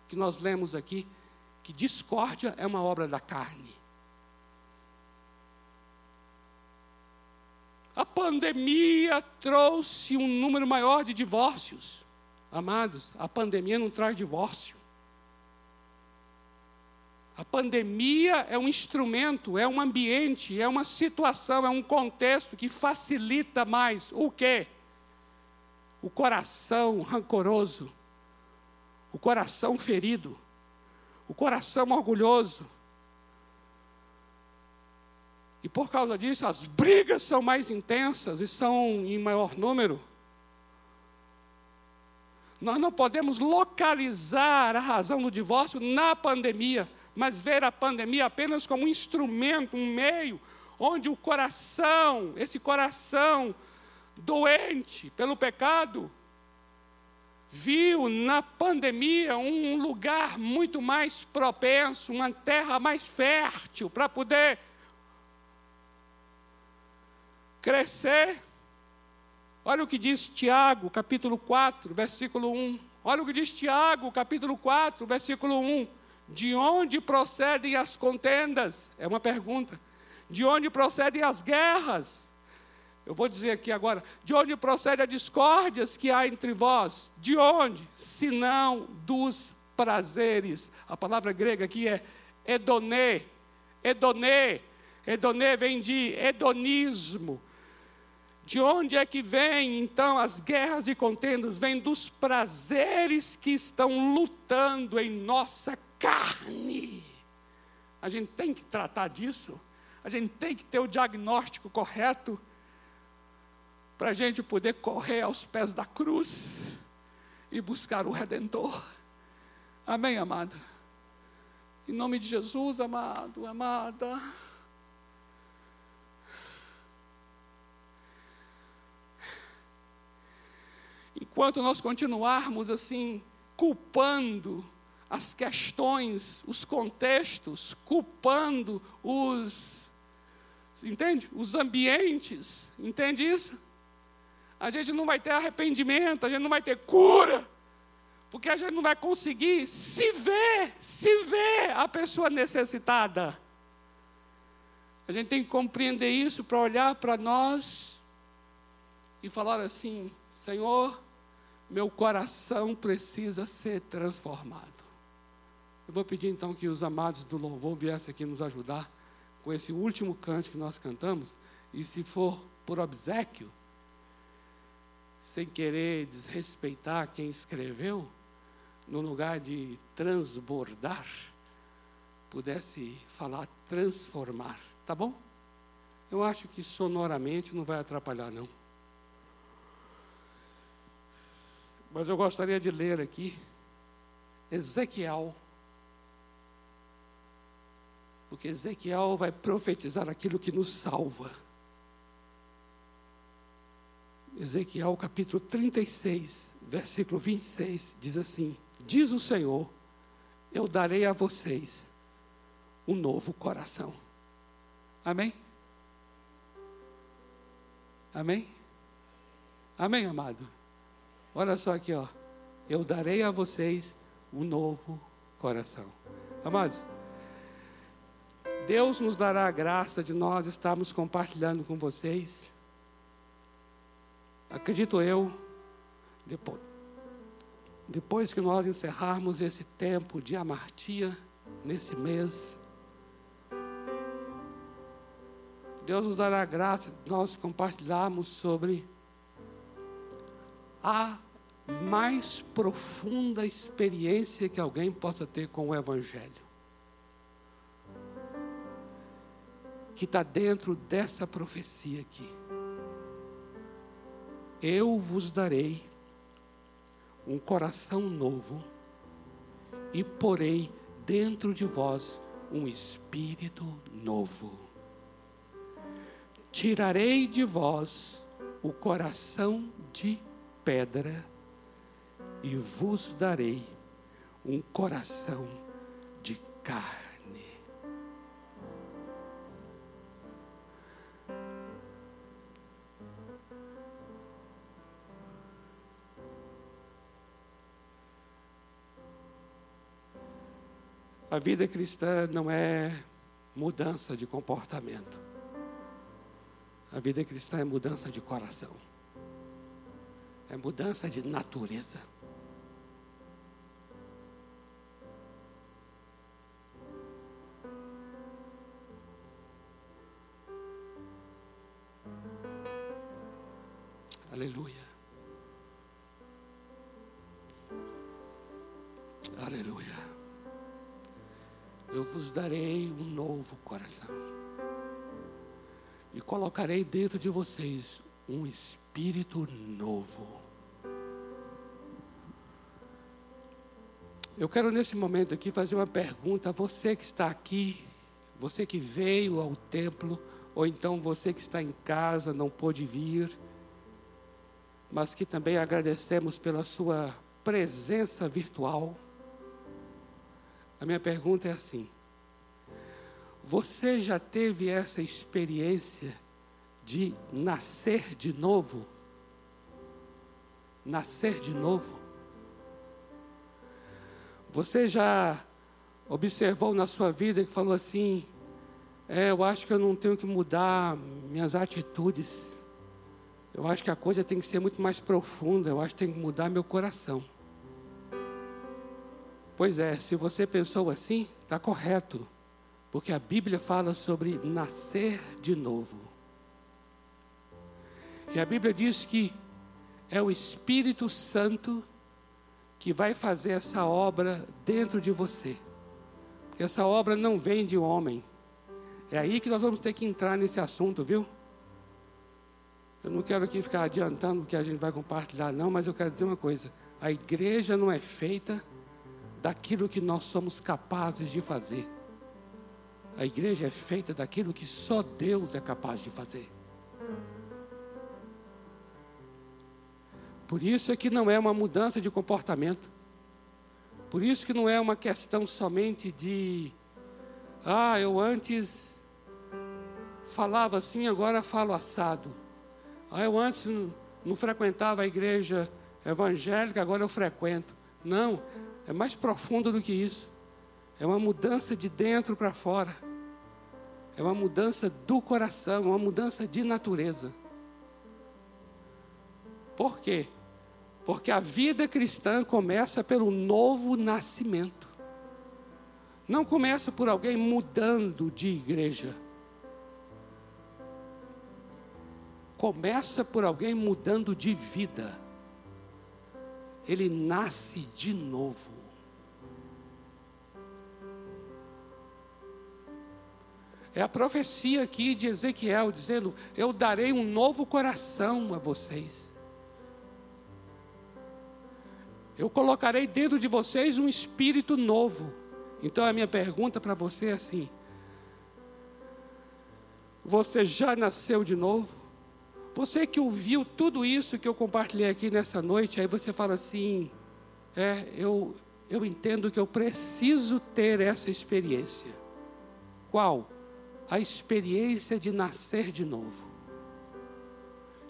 que nós lemos aqui, que discórdia é uma obra da carne. A pandemia trouxe um número maior de divórcios. Amados, a pandemia não traz divórcio. A pandemia é um instrumento, é um ambiente, é uma situação, é um contexto que facilita mais o quê? O coração rancoroso, o coração ferido, o coração orgulhoso, e por causa disso, as brigas são mais intensas e são em maior número. Nós não podemos localizar a razão do divórcio na pandemia, mas ver a pandemia apenas como um instrumento, um meio, onde o coração, esse coração doente pelo pecado, viu na pandemia um lugar muito mais propenso, uma terra mais fértil para poder crescer. Olha o que diz Tiago, capítulo 4, versículo 1. Olha o que diz Tiago, capítulo 4, versículo 1. De onde procedem as contendas? É uma pergunta. De onde procedem as guerras? Eu vou dizer aqui agora. De onde procedem as discórdias que há entre vós? De onde? Senão dos prazeres. A palavra grega aqui é edonê. Edonê. Edonê vem de hedonismo de onde é que vem então as guerras e contendas? Vem dos prazeres que estão lutando em nossa carne. A gente tem que tratar disso. A gente tem que ter o diagnóstico correto. para a gente poder correr aos pés da cruz e buscar o Redentor. Amém, amado? Em nome de Jesus, amado, amada. Enquanto nós continuarmos assim, culpando as questões, os contextos, culpando os, entende? Os ambientes, entende isso? A gente não vai ter arrependimento, a gente não vai ter cura, porque a gente não vai conseguir se ver, se ver a pessoa necessitada. A gente tem que compreender isso para olhar para nós e falar assim: Senhor, meu coração precisa ser transformado. Eu vou pedir então que os amados do louvor viessem aqui nos ajudar com esse último canto que nós cantamos. E se for por obsequio, sem querer desrespeitar quem escreveu, no lugar de transbordar, pudesse falar transformar, tá bom? Eu acho que sonoramente não vai atrapalhar, não. Mas eu gostaria de ler aqui Ezequiel porque Ezequiel vai profetizar aquilo que nos salva. Ezequiel capítulo 36, versículo 26, diz assim: Diz o Senhor, eu darei a vocês um novo coração. Amém? Amém? Amém, amado? Olha só aqui, ó. Eu darei a vocês um novo coração. Amados, Deus nos dará a graça de nós estarmos compartilhando com vocês. Acredito eu, depois, depois que nós encerrarmos esse tempo de amartia, nesse mês, Deus nos dará a graça de nós compartilharmos sobre a mais profunda experiência que alguém possa ter com o Evangelho. que está dentro dessa profecia aqui. Eu vos darei um coração novo e porei dentro de vós um espírito novo. Tirarei de vós o coração de pedra e vos darei um coração de carne. A vida cristã não é mudança de comportamento. A vida cristã é mudança de coração. É mudança de natureza. Aleluia. Aleluia eu vos darei um novo coração. E colocarei dentro de vocês um espírito novo. Eu quero nesse momento aqui fazer uma pergunta a você que está aqui, você que veio ao templo, ou então você que está em casa, não pôde vir, mas que também agradecemos pela sua presença virtual. A minha pergunta é assim: você já teve essa experiência de nascer de novo? Nascer de novo? Você já observou na sua vida que falou assim: é, eu acho que eu não tenho que mudar minhas atitudes. Eu acho que a coisa tem que ser muito mais profunda. Eu acho que tem que mudar meu coração. Pois é, se você pensou assim, está correto, porque a Bíblia fala sobre nascer de novo. E a Bíblia diz que é o Espírito Santo que vai fazer essa obra dentro de você. Essa obra não vem de homem. É aí que nós vamos ter que entrar nesse assunto, viu? Eu não quero aqui ficar adiantando o que a gente vai compartilhar, não, mas eu quero dizer uma coisa: a igreja não é feita daquilo que nós somos capazes de fazer. A igreja é feita daquilo que só Deus é capaz de fazer. Por isso é que não é uma mudança de comportamento. Por isso que não é uma questão somente de ah, eu antes falava assim, agora falo assado. Ah, eu antes não, frequentava a igreja evangélica, agora eu frequento. Não, é mais profundo do que isso. É uma mudança de dentro para fora. É uma mudança do coração, uma mudança de natureza. Por quê? Porque a vida cristã começa pelo novo nascimento. Não começa por alguém mudando de igreja. Começa por alguém mudando de vida. Ele nasce de novo. É a profecia aqui de Ezequiel dizendo: Eu darei um novo coração a vocês. Eu colocarei dentro de vocês um espírito novo. Então a minha pergunta para você é assim: Você já nasceu de novo? Você que ouviu tudo isso que eu compartilhei aqui nessa noite, aí você fala assim: É, eu, eu entendo que eu preciso ter essa experiência. Qual? a experiência de nascer de novo.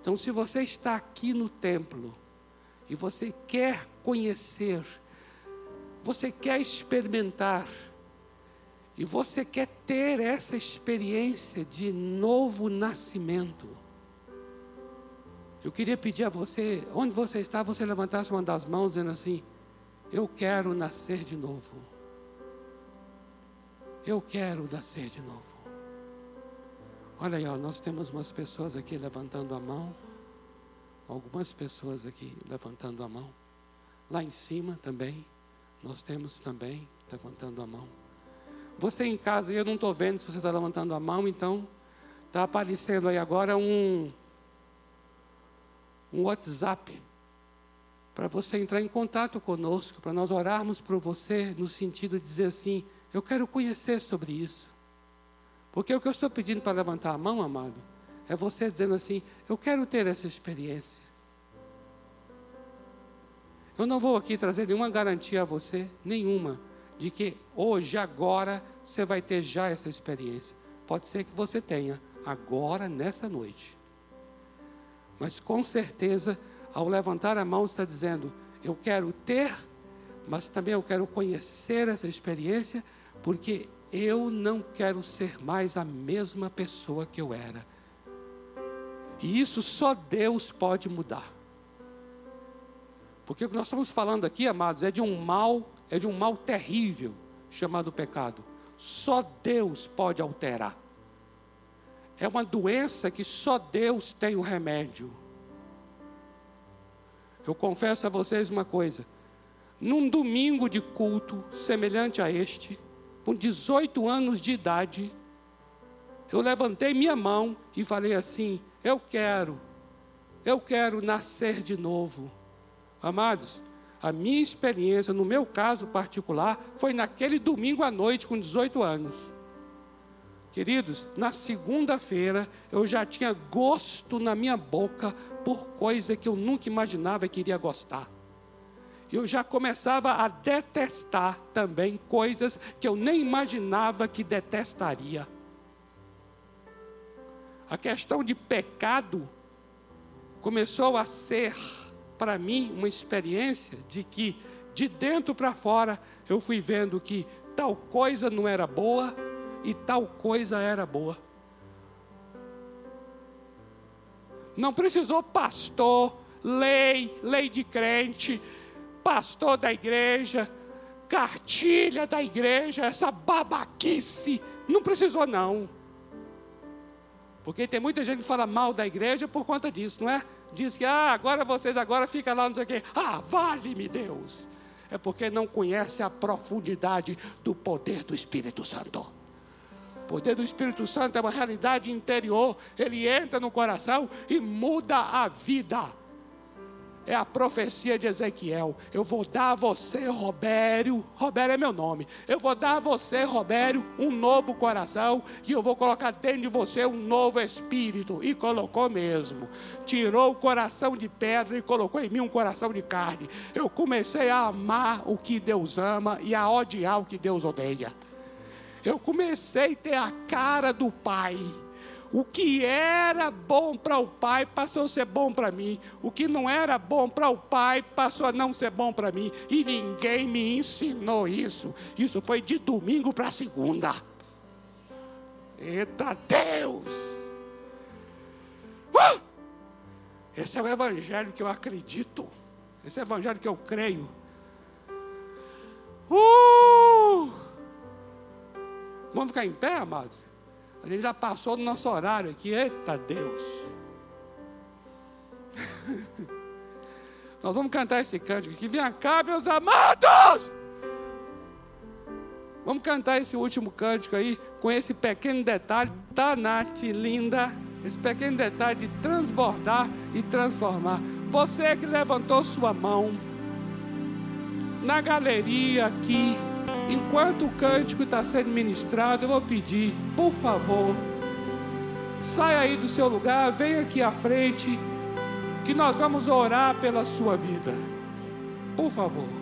Então, se você está aqui no templo e você quer conhecer, você quer experimentar, e você quer ter essa experiência de novo nascimento, eu queria pedir a você, onde você está, você levantasse uma das mãos dizendo assim: Eu quero nascer de novo. Eu quero nascer de novo. Olha aí, ó, nós temos umas pessoas aqui levantando a mão. Algumas pessoas aqui levantando a mão. Lá em cima também, nós temos também levantando a mão. Você em casa, eu não estou vendo se você está levantando a mão, então está aparecendo aí agora um, um WhatsApp para você entrar em contato conosco, para nós orarmos por você, no sentido de dizer assim: eu quero conhecer sobre isso. Porque o que eu estou pedindo para levantar a mão, amado, é você dizendo assim: eu quero ter essa experiência. Eu não vou aqui trazer nenhuma garantia a você, nenhuma, de que hoje, agora, você vai ter já essa experiência. Pode ser que você tenha, agora, nessa noite. Mas com certeza, ao levantar a mão, está dizendo: eu quero ter, mas também eu quero conhecer essa experiência, porque eu não quero ser mais a mesma pessoa que eu era. E isso só Deus pode mudar. Porque o que nós estamos falando aqui, amados, é de um mal, é de um mal terrível chamado pecado. Só Deus pode alterar. É uma doença que só Deus tem o remédio. Eu confesso a vocês uma coisa. Num domingo de culto semelhante a este, com 18 anos de idade, eu levantei minha mão e falei assim: Eu quero, eu quero nascer de novo. Amados, a minha experiência, no meu caso particular, foi naquele domingo à noite, com 18 anos. Queridos, na segunda-feira eu já tinha gosto na minha boca por coisa que eu nunca imaginava que iria gostar eu já começava a detestar também coisas que eu nem imaginava que detestaria. A questão de pecado começou a ser para mim uma experiência de que de dentro para fora eu fui vendo que tal coisa não era boa e tal coisa era boa. Não precisou pastor, lei, lei de crente, pastor da igreja, cartilha da igreja, essa babaquice. Não precisou, não. Porque tem muita gente que fala mal da igreja por conta disso, não é? Diz que, ah, agora vocês agora ficam lá, não sei o quê. Ah, vale-me Deus. É porque não conhece a profundidade do poder do Espírito Santo. poder do Espírito Santo é uma realidade interior. Ele entra no coração e muda a vida é a profecia de Ezequiel. Eu vou dar a você, Robério, Robério é meu nome. Eu vou dar a você, Robério, um novo coração e eu vou colocar dentro de você um novo espírito. E colocou mesmo. Tirou o coração de pedra e colocou em mim um coração de carne. Eu comecei a amar o que Deus ama e a odiar o que Deus odeia. Eu comecei a ter a cara do Pai. O que era bom para o pai passou a ser bom para mim. O que não era bom para o pai passou a não ser bom para mim. E ninguém me ensinou isso. Isso foi de domingo para segunda. Eita Deus! Uh! Esse é o evangelho que eu acredito. Esse é o evangelho que eu creio. Uh! Vamos ficar em pé, amados? A gente já passou do nosso horário aqui. Eita Deus! Nós vamos cantar esse cântico aqui. Vem cá, meus amados! Vamos cantar esse último cântico aí, com esse pequeno detalhe, Tanate, linda, esse pequeno detalhe de transbordar e transformar. Você que levantou sua mão, na galeria aqui, enquanto o cântico está sendo ministrado, eu vou pedir, por favor, saia aí do seu lugar, venha aqui à frente, que nós vamos orar pela sua vida. Por favor.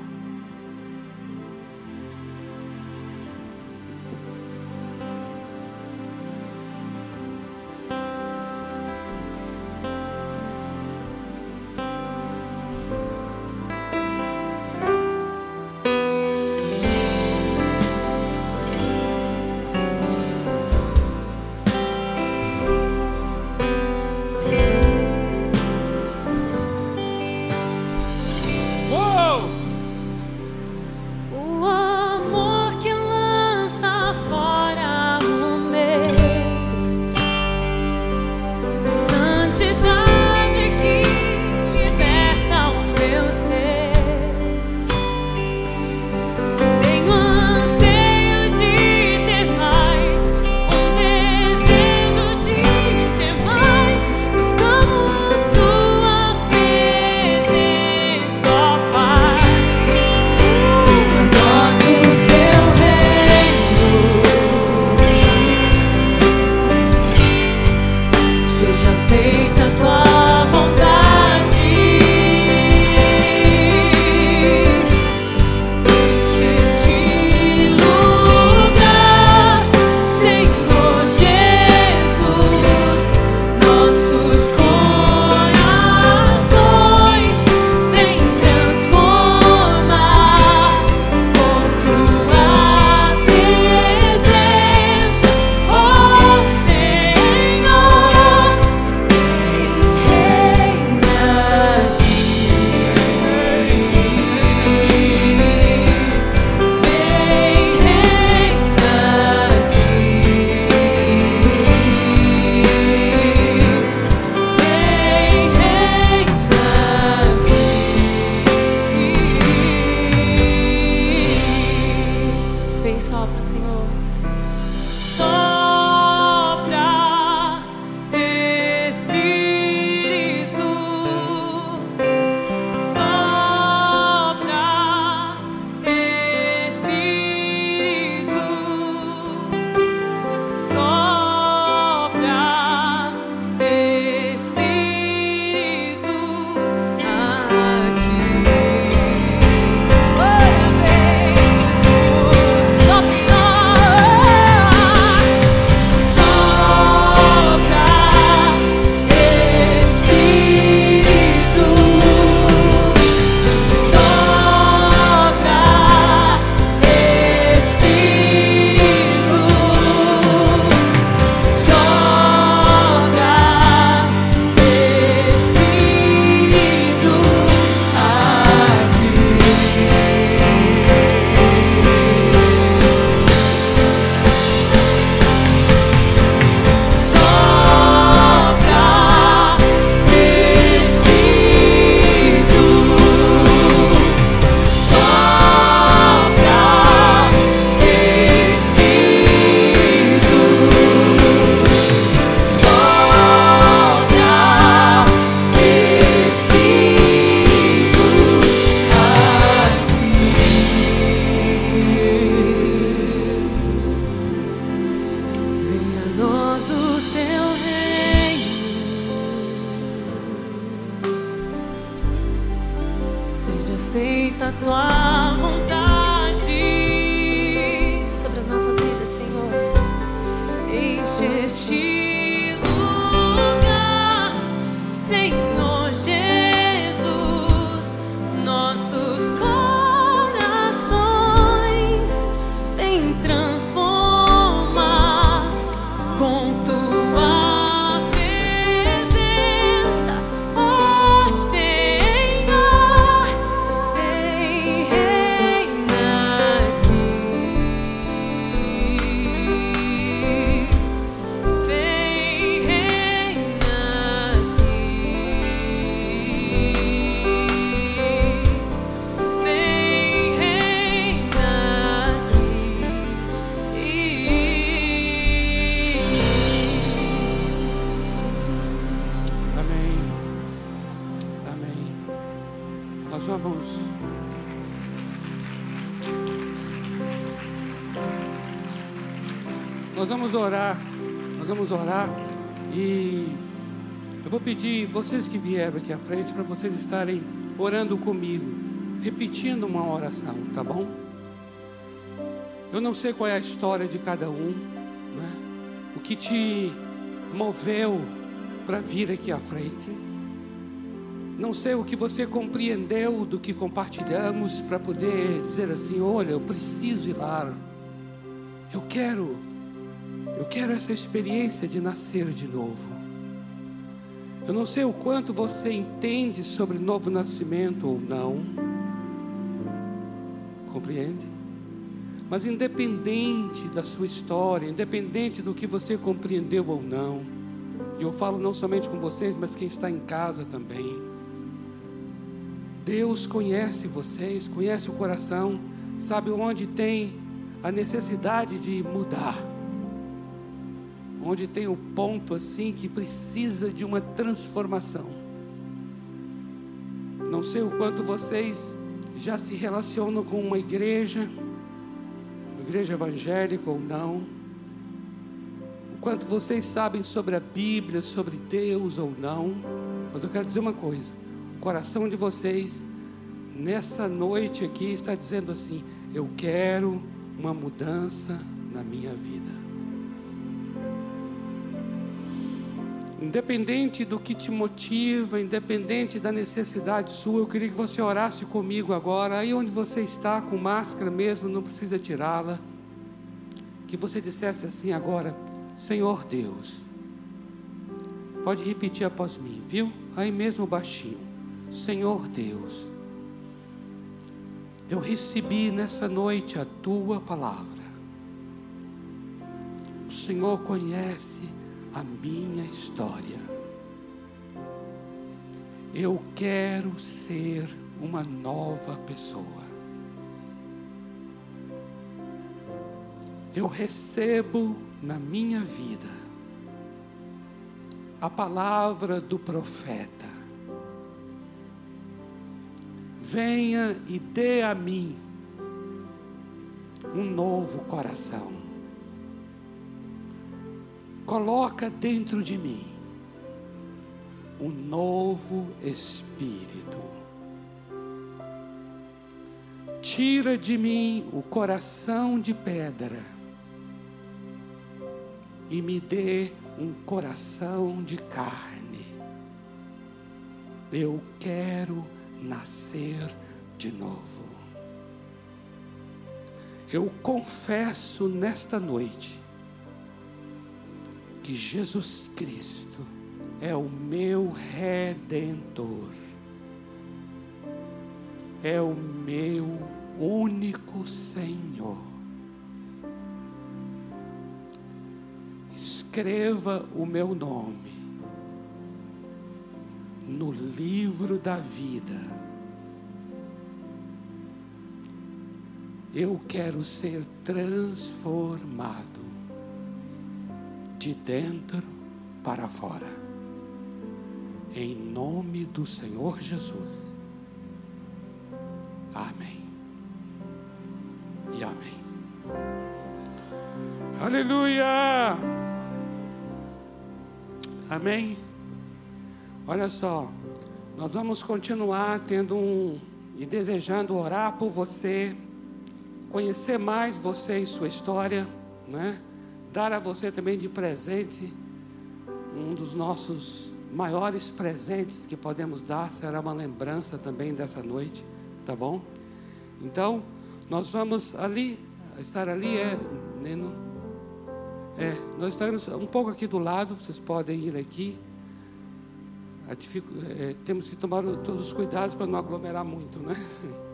Vamos orar, nós vamos orar e eu vou pedir vocês que vieram aqui à frente para vocês estarem orando comigo, repetindo uma oração, tá bom? Eu não sei qual é a história de cada um, né? o que te moveu para vir aqui à frente. Não sei o que você compreendeu do que compartilhamos para poder dizer assim: olha, eu preciso ir lá. Eu quero, quero essa experiência de nascer de novo. Eu não sei o quanto você entende sobre novo nascimento ou não. Compreende? Mas independente da sua história, independente do que você compreendeu ou não, e eu falo não somente com vocês, mas quem está em casa também. Deus conhece vocês, conhece o coração, sabe onde tem a necessidade de mudar onde tem o ponto assim que precisa de uma transformação. Não sei o quanto vocês já se relacionam com uma igreja, uma igreja evangélica ou não. O quanto vocês sabem sobre a Bíblia, sobre Deus ou não. Mas eu quero dizer uma coisa: o coração de vocês, nessa noite aqui, está dizendo assim: eu quero uma mudança na minha vida. Independente do que te motiva, independente da necessidade sua, eu queria que você orasse comigo agora, aí onde você está, com máscara mesmo, não precisa tirá-la. Que você dissesse assim agora: Senhor Deus, pode repetir após mim, viu? Aí mesmo baixinho: Senhor Deus, eu recebi nessa noite a tua palavra. O Senhor conhece a minha história. Eu quero ser uma nova pessoa. Eu recebo na minha vida a palavra do profeta. Venha e dê a mim um novo coração coloca dentro de mim um novo espírito. Tira de mim o coração de pedra e me dê um coração de carne. Eu quero nascer de novo. Eu confesso nesta noite que Jesus Cristo é o meu redentor, é o meu único Senhor. Escreva o meu nome no livro da vida. Eu quero ser transformado de dentro para fora. Em nome do Senhor Jesus. Amém. E amém. Aleluia! Amém. Olha só, nós vamos continuar tendo um e desejando orar por você, conhecer mais você e sua história, né? Dar a você também de presente um dos nossos maiores presentes que podemos dar será uma lembrança também dessa noite, tá bom? Então, nós vamos ali, estar ali é, Neno, é, nós estamos um pouco aqui do lado, vocês podem ir aqui. É, temos que tomar todos os cuidados para não aglomerar muito, né?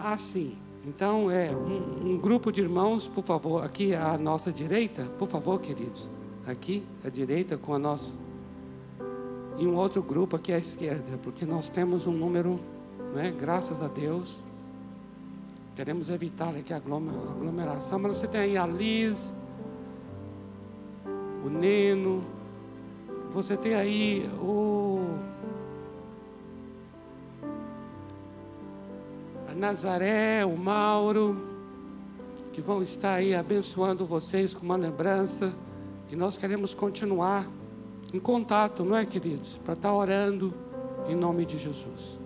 Ah, sim. Então, é um, um, grupo de irmãos, por favor, aqui à nossa direita, por favor, queridos. Aqui à direita com a nossa. E um outro grupo aqui à esquerda, porque nós temos um número, né, graças a Deus. Queremos evitar aqui a aglomeração, mas você tem aí a Liz, o Neno, você tem aí o Nazaré, o Mauro, que vão estar aí abençoando vocês com uma lembrança. E nós queremos continuar em contato, não é, queridos? Para estar orando em nome de Jesus.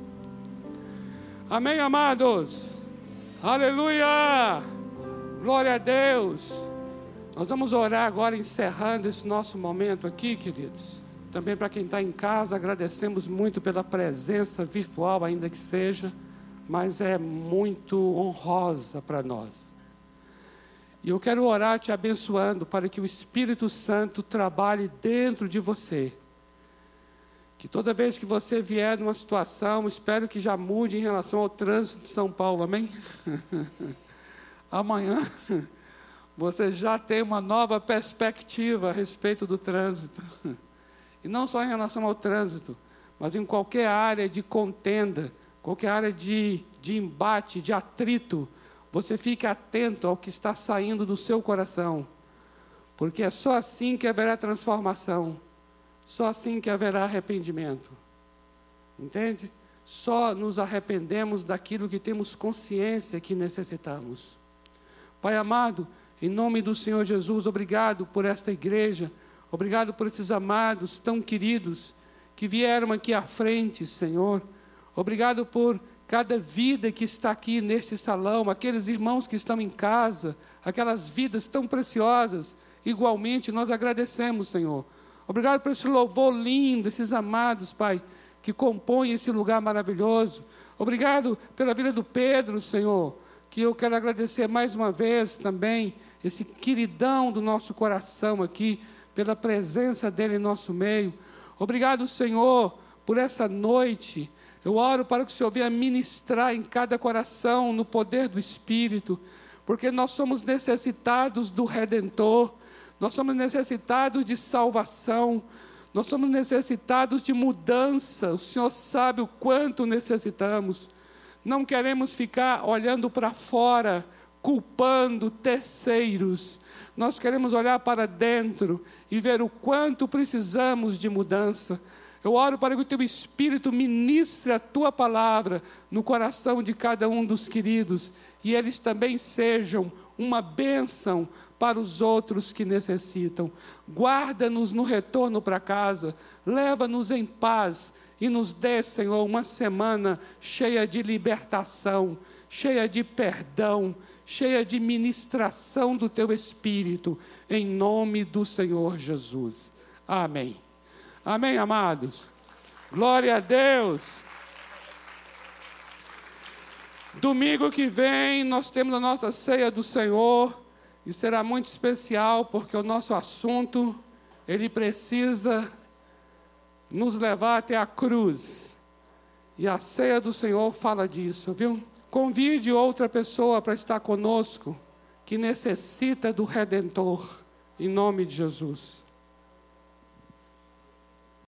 Amém, amados? Aleluia! Glória a Deus! Nós vamos orar agora, encerrando esse nosso momento aqui, queridos. Também para quem está em casa, agradecemos muito pela presença virtual, ainda que seja, mas é muito honrosa para nós. E eu quero orar te abençoando para que o Espírito Santo trabalhe dentro de você. Que toda vez que você vier numa situação, espero que já mude em relação ao trânsito de São Paulo, amém? Amanhã você já tem uma nova perspectiva a respeito do trânsito. E não só em relação ao trânsito, mas em qualquer área de contenda, qualquer área de, de embate, de atrito você fique atento ao que está saindo do seu coração, porque é só assim que haverá transformação, só assim que haverá arrependimento. Entende? Só nos arrependemos daquilo que temos consciência que necessitamos. Pai amado, em nome do Senhor Jesus, obrigado por esta igreja, obrigado por esses amados tão queridos que vieram aqui à frente, Senhor. Obrigado por cada vida que está aqui neste salão, aqueles irmãos que estão em casa, aquelas vidas tão preciosas, igualmente nós agradecemos, Senhor. Obrigado por esse louvor lindo, esses amados, Pai, que compõem esse lugar maravilhoso. Obrigado pela vida do Pedro, Senhor, que eu quero agradecer mais uma vez também, esse queridão do nosso coração aqui, pela presença dele em nosso meio. Obrigado, Senhor, por essa noite eu oro para que o Senhor venha ministrar em cada coração no poder do Espírito, porque nós somos necessitados do Redentor, nós somos necessitados de salvação, nós somos necessitados de mudança. O Senhor sabe o quanto necessitamos. Não queremos ficar olhando para fora, culpando terceiros. Nós queremos olhar para dentro e ver o quanto precisamos de mudança. Eu oro para que o teu Espírito ministre a tua palavra no coração de cada um dos queridos e eles também sejam uma bênção para os outros que necessitam. Guarda-nos no retorno para casa, leva-nos em paz e nos dê, Senhor, uma semana cheia de libertação, cheia de perdão, cheia de ministração do teu Espírito, em nome do Senhor Jesus. Amém. Amém, amados? Glória a Deus. Domingo que vem nós temos a nossa ceia do Senhor e será muito especial porque o nosso assunto ele precisa nos levar até a cruz. E a ceia do Senhor fala disso, viu? Convide outra pessoa para estar conosco que necessita do redentor em nome de Jesus.